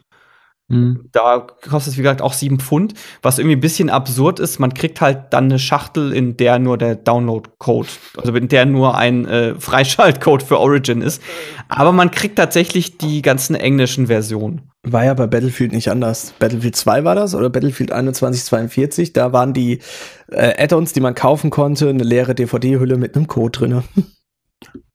Mhm. Da kostet es, wie gesagt, auch sieben Pfund, was irgendwie ein bisschen absurd ist. Man kriegt halt dann eine Schachtel, in der nur der Download-Code, also in der nur ein äh, Freischaltcode für Origin ist. Aber man kriegt tatsächlich die ganzen englischen Versionen. War ja bei Battlefield nicht anders. Battlefield 2 war das oder Battlefield 2142. Da waren die äh, Add-ons, die man kaufen konnte, eine leere DVD-Hülle mit einem Code drin.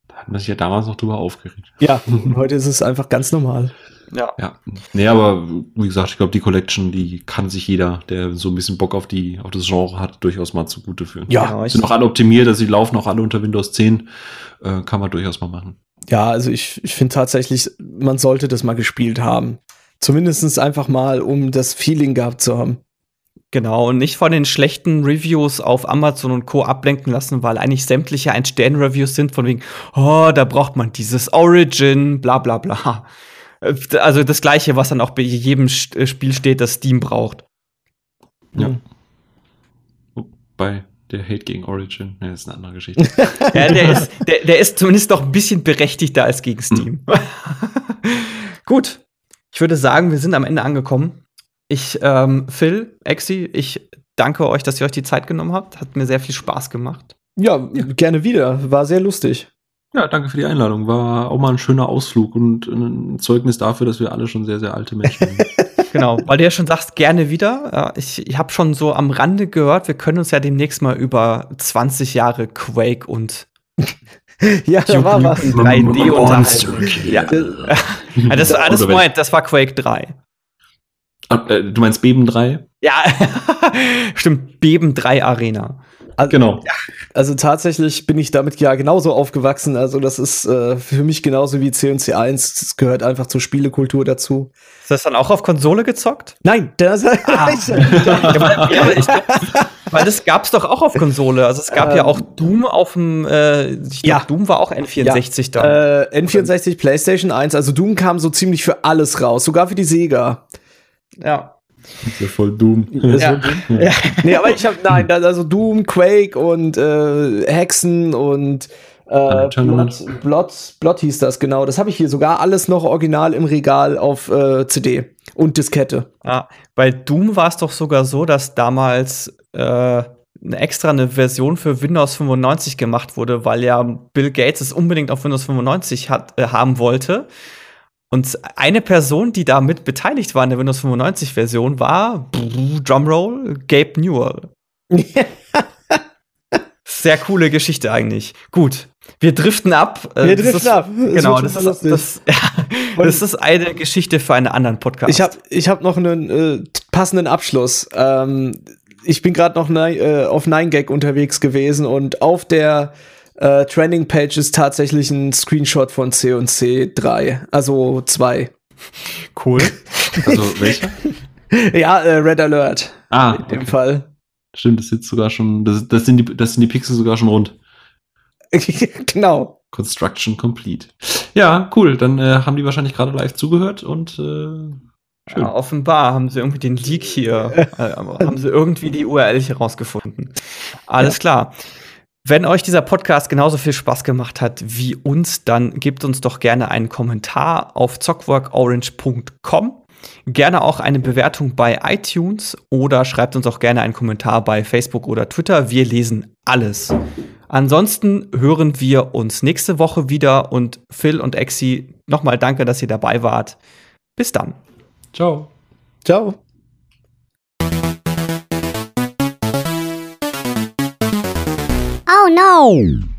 Da hat man sich ja damals noch drüber aufgeregt. Ja, heute ist es einfach ganz normal. Ja. ja. Nee, aber wie gesagt, ich glaube, die Collection, die kann sich jeder, der so ein bisschen Bock auf die, auf das Genre hat, durchaus mal zugute führen. Ja, genau, sind auch alle optimiert, also die laufen auch alle unter Windows 10. Äh, kann man durchaus mal machen. Ja, also ich, ich finde tatsächlich, man sollte das mal gespielt haben. Zumindest einfach mal, um das Feeling gehabt zu haben. Genau, und nicht von den schlechten Reviews auf Amazon und Co. ablenken lassen, weil eigentlich sämtliche Ein-Stern-Reviews sind von wegen, oh, da braucht man dieses Origin, bla bla bla. Also das gleiche, was dann auch bei jedem äh, Spiel steht, das Steam braucht. Ja. Mhm. Bei der Hate gegen Origin, ne, das ist eine andere Geschichte. ja, der ist, der, der ist zumindest noch ein bisschen berechtigter als gegen Steam. Mhm. Gut, ich würde sagen, wir sind am Ende angekommen. Ich, ähm, Phil, Exi, ich danke euch, dass ihr euch die Zeit genommen habt. Hat mir sehr viel Spaß gemacht. Ja, ja. gerne wieder. War sehr lustig. Ja, danke für die Einladung. War auch mal ein schöner Ausflug und ein Zeugnis dafür, dass wir alle schon sehr, sehr alte Menschen sind. genau, weil du ja schon sagst, gerne wieder. Ich, ich habe schon so am Rande gehört, wir können uns ja demnächst mal über 20 Jahre Quake und ja, da war was. 3D unterhalten. Ja. das, das, Moment, das war Quake 3. Ah, äh, du meinst Beben 3? Ja, stimmt, Beben 3 Arena. Also, genau. Ja, also tatsächlich bin ich damit ja genauso aufgewachsen. Also das ist äh, für mich genauso wie C und C1. Das gehört einfach zur Spielekultur dazu. Ist das dann auch auf Konsole gezockt? Nein, das ah. weil das gab's doch auch auf Konsole. Also es gab ähm, ja auch Doom auf dem, äh, ich glaub, ja. Doom war auch N64 ja. da. Äh, N64, PlayStation 1. Also Doom kam so ziemlich für alles raus, sogar für die Sega. Ja. Das ist ja voll Doom. Ja. ja. Nee, aber ich habe, nein, also Doom, Quake und äh, Hexen und äh, Blood, Blood, Blood hieß das, genau. Das habe ich hier sogar alles noch original im Regal auf äh, CD und Diskette. Ah, bei Doom war es doch sogar so, dass damals äh, eine extra eine Version für Windows 95 gemacht wurde, weil ja Bill Gates es unbedingt auf Windows 95 hat, äh, haben wollte. Und eine Person, die da mit beteiligt war in der Windows 95 Version, war Drumroll Gabe Newell. Sehr coole Geschichte eigentlich. Gut, wir driften ab. Äh, wir driften ist, ab. Das genau, das ist, das, ja, das ist eine Geschichte für einen anderen Podcast. Ich habe ich hab noch einen äh, passenden Abschluss. Ähm, ich bin gerade noch äh, auf 9gag unterwegs gewesen und auf der äh, Trending Page ist tatsächlich ein Screenshot von C&C 3, also 2. Cool. Also welcher? ja, äh, Red Alert. Ah, in dem okay. Fall. Stimmt, das jetzt sogar schon, das, das, sind die, das sind die Pixel sogar schon rund. genau. Construction complete. Ja, cool. Dann äh, haben die wahrscheinlich gerade live zugehört und äh, schön. Ja, offenbar haben sie irgendwie den Leak hier, äh, haben sie irgendwie die URL hier rausgefunden. Alles klar. Wenn euch dieser Podcast genauso viel Spaß gemacht hat wie uns, dann gebt uns doch gerne einen Kommentar auf zockworkorange.com. Gerne auch eine Bewertung bei iTunes oder schreibt uns auch gerne einen Kommentar bei Facebook oder Twitter. Wir lesen alles. Ansonsten hören wir uns nächste Woche wieder und Phil und Exi, nochmal danke, dass ihr dabei wart. Bis dann. Ciao. Ciao. No!